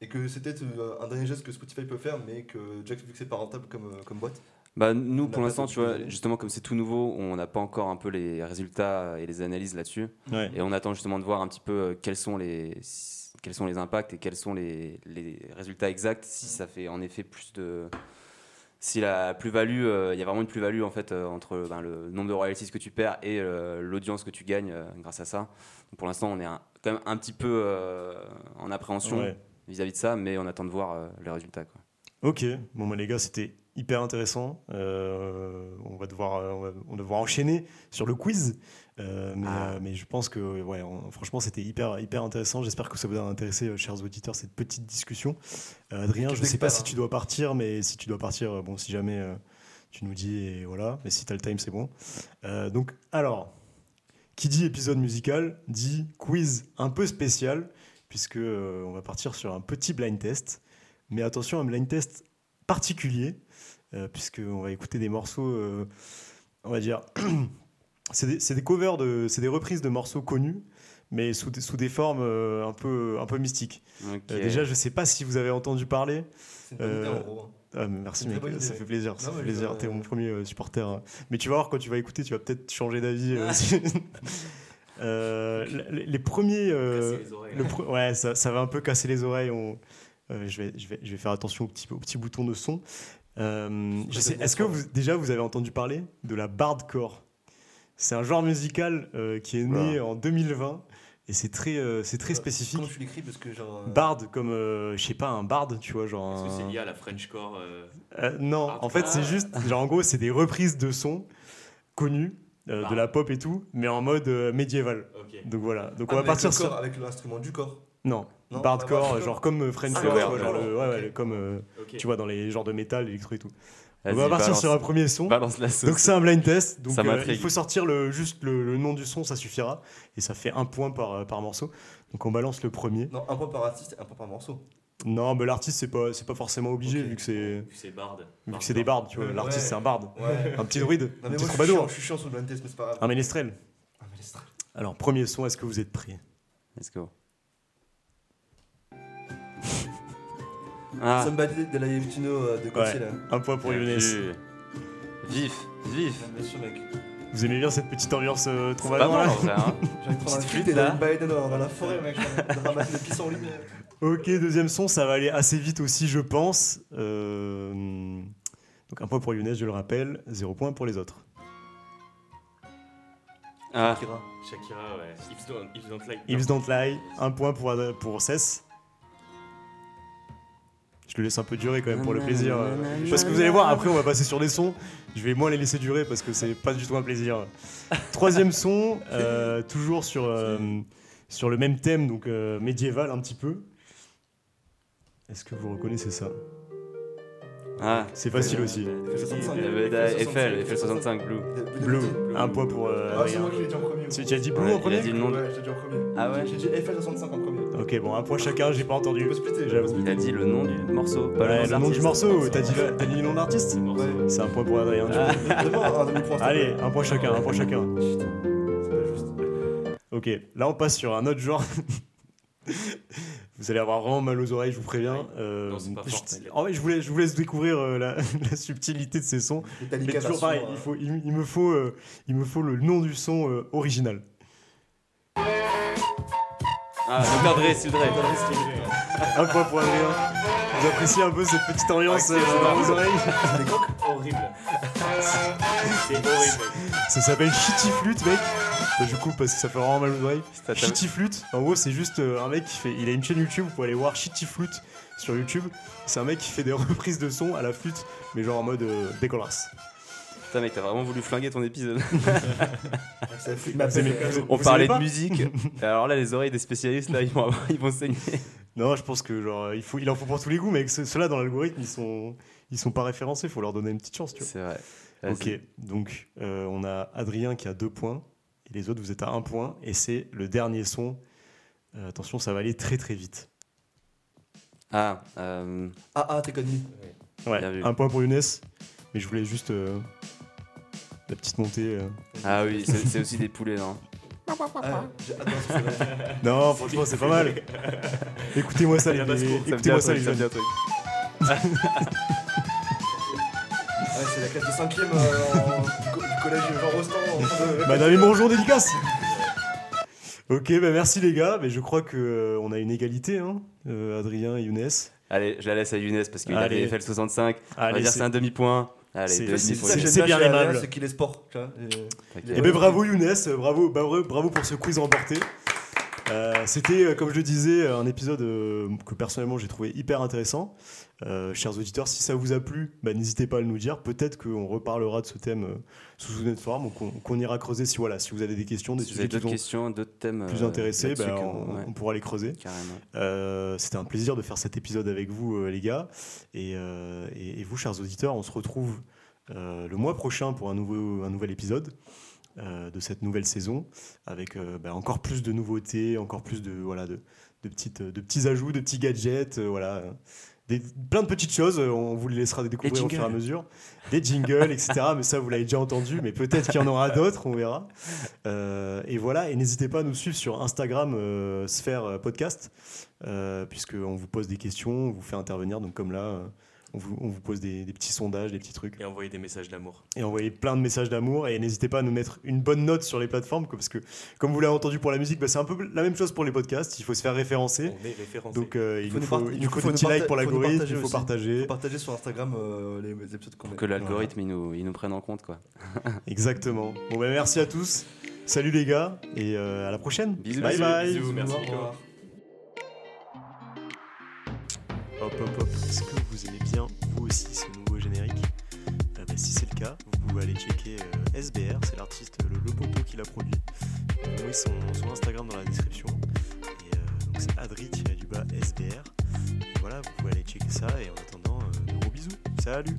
et que c'était un dernier geste que Spotify peut faire, mais que Jack, vu que c'est pas rentable comme, comme boîte. Bah, nous, pour l'instant, tu vois, justement, comme c'est tout nouveau, on n'a pas encore un peu les résultats et les analyses là-dessus. Et on attend justement de voir un petit peu quels sont les quels sont les impacts et quels sont les, les, résultats exacts, si ça fait en effet plus de. Si la plus-value, euh, il y a vraiment une plus-value en fait euh, entre ben, le nombre de royalties que tu perds et euh, l'audience que tu gagnes grâce à ça. Donc, pour l'instant, on est quand même un petit peu en appréhension vis-à-vis de ça, mais on attend de voir les résultats. Quoi. Ok, bon, bah, les gars, c'était hyper intéressant. on, va devoir, on, va, on va devoir enchaîner sur le quiz. Euh, ah. euh, mais, je pense que ouais, franchement, c'était hyper, hyper intéressant. J'espère que ça vous a intéressé, euh, chers auditeurs, cette petite discussion. Adrien, je ne sais pas si tu dois partir, mais si tu dois partir, bon, si jamais tu nous dis, et voilà. Mais si tu as le time, c'est bon. donc, alors, qui dit épisode musical dit quiz un peu spécial, puisque on va partir sur un petit blind test. Mais attention, un blind test particulier, puisqu'on va écouter des morceaux, on va dire. *clears throat* c'est des, covers, de, c'est des reprises de morceaux connus, mais sous, sous des formes euh, un, peu, un peu mystiques. Euh, déjà, je ne sais pas si vous avez entendu parler. Bonne idée, ah, merci mec, ça fait plaisir, ça fait plaisir. T'es mon premier euh, supporter. Hein. Mais tu vas voir quand tu vas écouter, tu vas peut-être changer d'avis. *laughs* les, premiers, le ouais, ça, ça, va un peu casser les oreilles. On, je, vais, je, vais, je vais faire attention au petit, au petit bouton de son. Euh, je sais, est-ce que vous, déjà vous avez entendu parler de la bardcore? C'est un genre musical euh, qui est né en 2020 et c'est très, euh, c'est très spécifique. Comment tu l'écris? Parce que genre. euh, Bard comme, euh, je sais pas, un bard, tu vois, genre. Est-ce que c'est lié à la Frenchcore euh, Euh, non, en fait, c'est? juste, genre, en gros, c'est des reprises de sons connus, euh, de Ah. la pop et tout, mais en mode euh, médiéval. Ok. Donc voilà. Donc ah, on va avec partir sur. Avec l'instrument du corps. Non, Non, bardcore, genre comme euh, French Ah, core, ouais, comme euh, tu vois dans les genres de métal, électro et tout. On va partir balance- sur un premier son. Balance la sauce. Donc c'est un blind test. Donc Ça euh, il faut sortir le, juste le, le nom du son, ça suffira. Et ça fait un point par, euh, par morceau. Donc on balance le premier. Non, un point par artiste et un point par morceau. Non, mais l'artiste c'est pas c'est pas forcément obligé vu que c'est Vu que c'est Bard. vu que c'est des bardes, tu vois. L'artiste c'est un barde, Ouais. un petit druide, un petit moi, je suis, troubadour, je suis chiant sur le blind test, mais c'est pas grave. un ménestrel. Alors premier son, est-ce que vous êtes prêts? Let's go. Ah, Somebody de la Yevtino euh, de Gauthier Ouais. là. Un point pour bien Younes. Vif, vif. Bien sûr, mec. Vous aimez bien cette petite ambiance euh, mal là en vrai. Hein. *laughs* J'ai prendre un et là. dans, la forêt, mec. Ramasser des pissenlits. Ok, deuxième son, ça va aller assez vite aussi, je pense. Euh, Donc un point pour Younes, je le rappelle, zéro point pour les autres. Ah, Kira. Shakira, ouais. If don't, don't like. If Don't Lie, un point pour, pour Cess. Je le laisse un peu durer quand même pour le plaisir. Parce que vous allez voir, après on va passer sur des sons. Je vais moins les laisser durer parce que c'est pas du tout un plaisir. *laughs* Troisième son, euh, toujours sur, euh, sur le même thème, donc euh, médiéval un petit peu. Est-ce que vous reconnaissez ça? Ah. C'est facile aussi. F65. Eiffel, Eiffel65 Blue. Blue, un point pour euh, Ah, c'est moi qui l'ai dit en premier. Tu, as dit Blue Ouais, en il a premier dit le nom. Ouais, j'ai dit en premier. Ah ouais J'ai dit FL65 en premier. Ok, bon, un point chacun, j'ai pas entendu. Il a dit le nom du morceau, pas Ouais, le nom du morceau, t'as dit, le- t'as dit le nom d'artiste Ouais. C'est un point pour Adrien. *laughs* Allez, un point chacun, un point chacun. Putain, c'est pas juste. Ok, là on passe sur un autre genre. *laughs* vous allez avoir vraiment mal aux oreilles, je vous préviens. Euh, Non, pas je- fort. en vrai, je vous laisse, je vous laisse découvrir euh, la, *laughs* la subtilité de ces sons. Mais toujours pareil, euh, il, faut, il, il me faut, euh, il me faut le nom du son euh, original. Ah, Dr. Dre, Still Dre. Un point pour Adrien. Vous appréciez un peu cette petite ambiance euh, Excellent. dans vos oreilles Horrible. c'est horrible. Ça s'appelle Shitty Flute, mec. Bah, du coup, parce que ça fait vraiment mal aux oreilles. T'a- Shitty Flute, en gros, c'est juste euh, un mec qui fait. Il a une chaîne YouTube, vous pouvez aller voir Shitty Flute sur YouTube. C'est un mec qui fait des *laughs* reprises de sons à la flûte, mais genre en mode euh, dégueulasse. Putain, mec, t'as vraiment voulu flinguer ton épisode. *laughs* Ça On vous parlait de pas musique. *laughs* Et alors là, les oreilles des spécialistes, là, ils vont, avoir- *laughs* ils vont saigner. Non, je pense que genre il faut, il en faut pour tous les goûts, mais ce- ceux-là dans l'algorithme ils sont, ils sont pas référencés. Faut leur donner une petite chance, tu vois. C'est vrai. Vas-y. Ok, donc euh, on a Adrien qui a deux points et les autres vous êtes à un point et c'est le dernier son. Euh, attention, ça va aller très très vite. Ah, euh, Ah, ah, t'es connu. Ouais, Bien vu. un point pour Younes, mais je voulais juste euh, la petite montée. euh. ah oui, c'est c'est aussi des poulets, non Ah, être. *laughs* Non, franchement, c'est pas mal. Écoutez-moi ça, les, a écoutez-moi ça, les jeunes. truc. Ouais, c'est la classe de 5ème du, co- du collège Jean Rostand. en train de- Madame et bonjour, dédicace. Ok, bah merci les gars. Mais je crois que euh, on a une égalité, hein, euh, Adrien et Younes. Allez, je la laisse à Younes parce qu'il Allez. avait FL65. On va Allez, dire c'est- c'est un demi-point. Allez, c'est- bien aimable. C'est qu'il est sport. tu vois, et-. Eh ben bravo Younes, bravo, bravo, bravo pour ce quiz remporté. Euh, C'était, euh, comme je le disais, un épisode euh, que personnellement j'ai trouvé hyper intéressant. Euh, chers auditeurs, si ça vous a plu, bah, n'hésitez pas à le nous dire. Peut-être qu'on reparlera de ce thème euh, sous une autre forme ou qu'on ira creuser si, voilà, si vous avez des questions, des Si sujets d'autres questions, d'autres thèmes plus euh, intéressés, bah, on, ouais, on pourra les creuser. C'était un plaisir de faire cet épisode avec vous, les gars. Et, et- et vous, chers auditeurs, on se retrouve le mois prochain pour un, nouveau, un nouvel épisode euh, de cette nouvelle saison, avec euh, bah, encore plus de nouveautés, encore plus de, voilà, de, de, petites, de petits ajouts, de petits gadgets, euh, voilà. Des, plein de petites choses, euh, on vous les laissera découvrir au fur et à mesure. Des jingles, etc. *laughs* Mais ça, vous l'avez déjà entendu, mais peut-être qu'il y en aura d'autres, on verra. Euh, et voilà, et n'hésitez pas à nous suivre sur Instagram, euh, Sphère euh, Podcast, puisqu'on vous pose des questions, on vous fait intervenir. Donc, comme là, On vous, on vous pose des, petits sondages, des petits trucs. Et envoyer des messages d'amour. Et envoyer plein de messages d'amour. Et n'hésitez pas à nous mettre une bonne note sur les plateformes, parce que, comme vous l'avez entendu pour la musique, bah, c'est un peu la même chose pour les podcasts. Il faut se faire référencer. On est référencé. Donc, euh, il, faut, faut, il, faut, des petits likes pour l'algorithme, il faut partager. Il faut partager sur Instagram euh, les, épisodes qu'on Pour que l'algorithme, il, nous, il nous prenne en compte. quoi. *laughs* Exactement. Bon, bah, merci à tous. Salut les gars, et euh, à la prochaine. Bisous, bye bye. Bisous, merci. Hop, hop, hop. Vous aimez bien, vous aussi, ce nouveau générique euh, bah, Si c'est le cas, vous pouvez aller checker euh, SBR, c'est l'artiste, le, le poteau qui l'a produit. Vous son, Instagram dans la description. Et euh, donc c'est adri-du-bas SBR. Et voilà, vous pouvez aller checker ça. Et en attendant, de gros bisous. Salut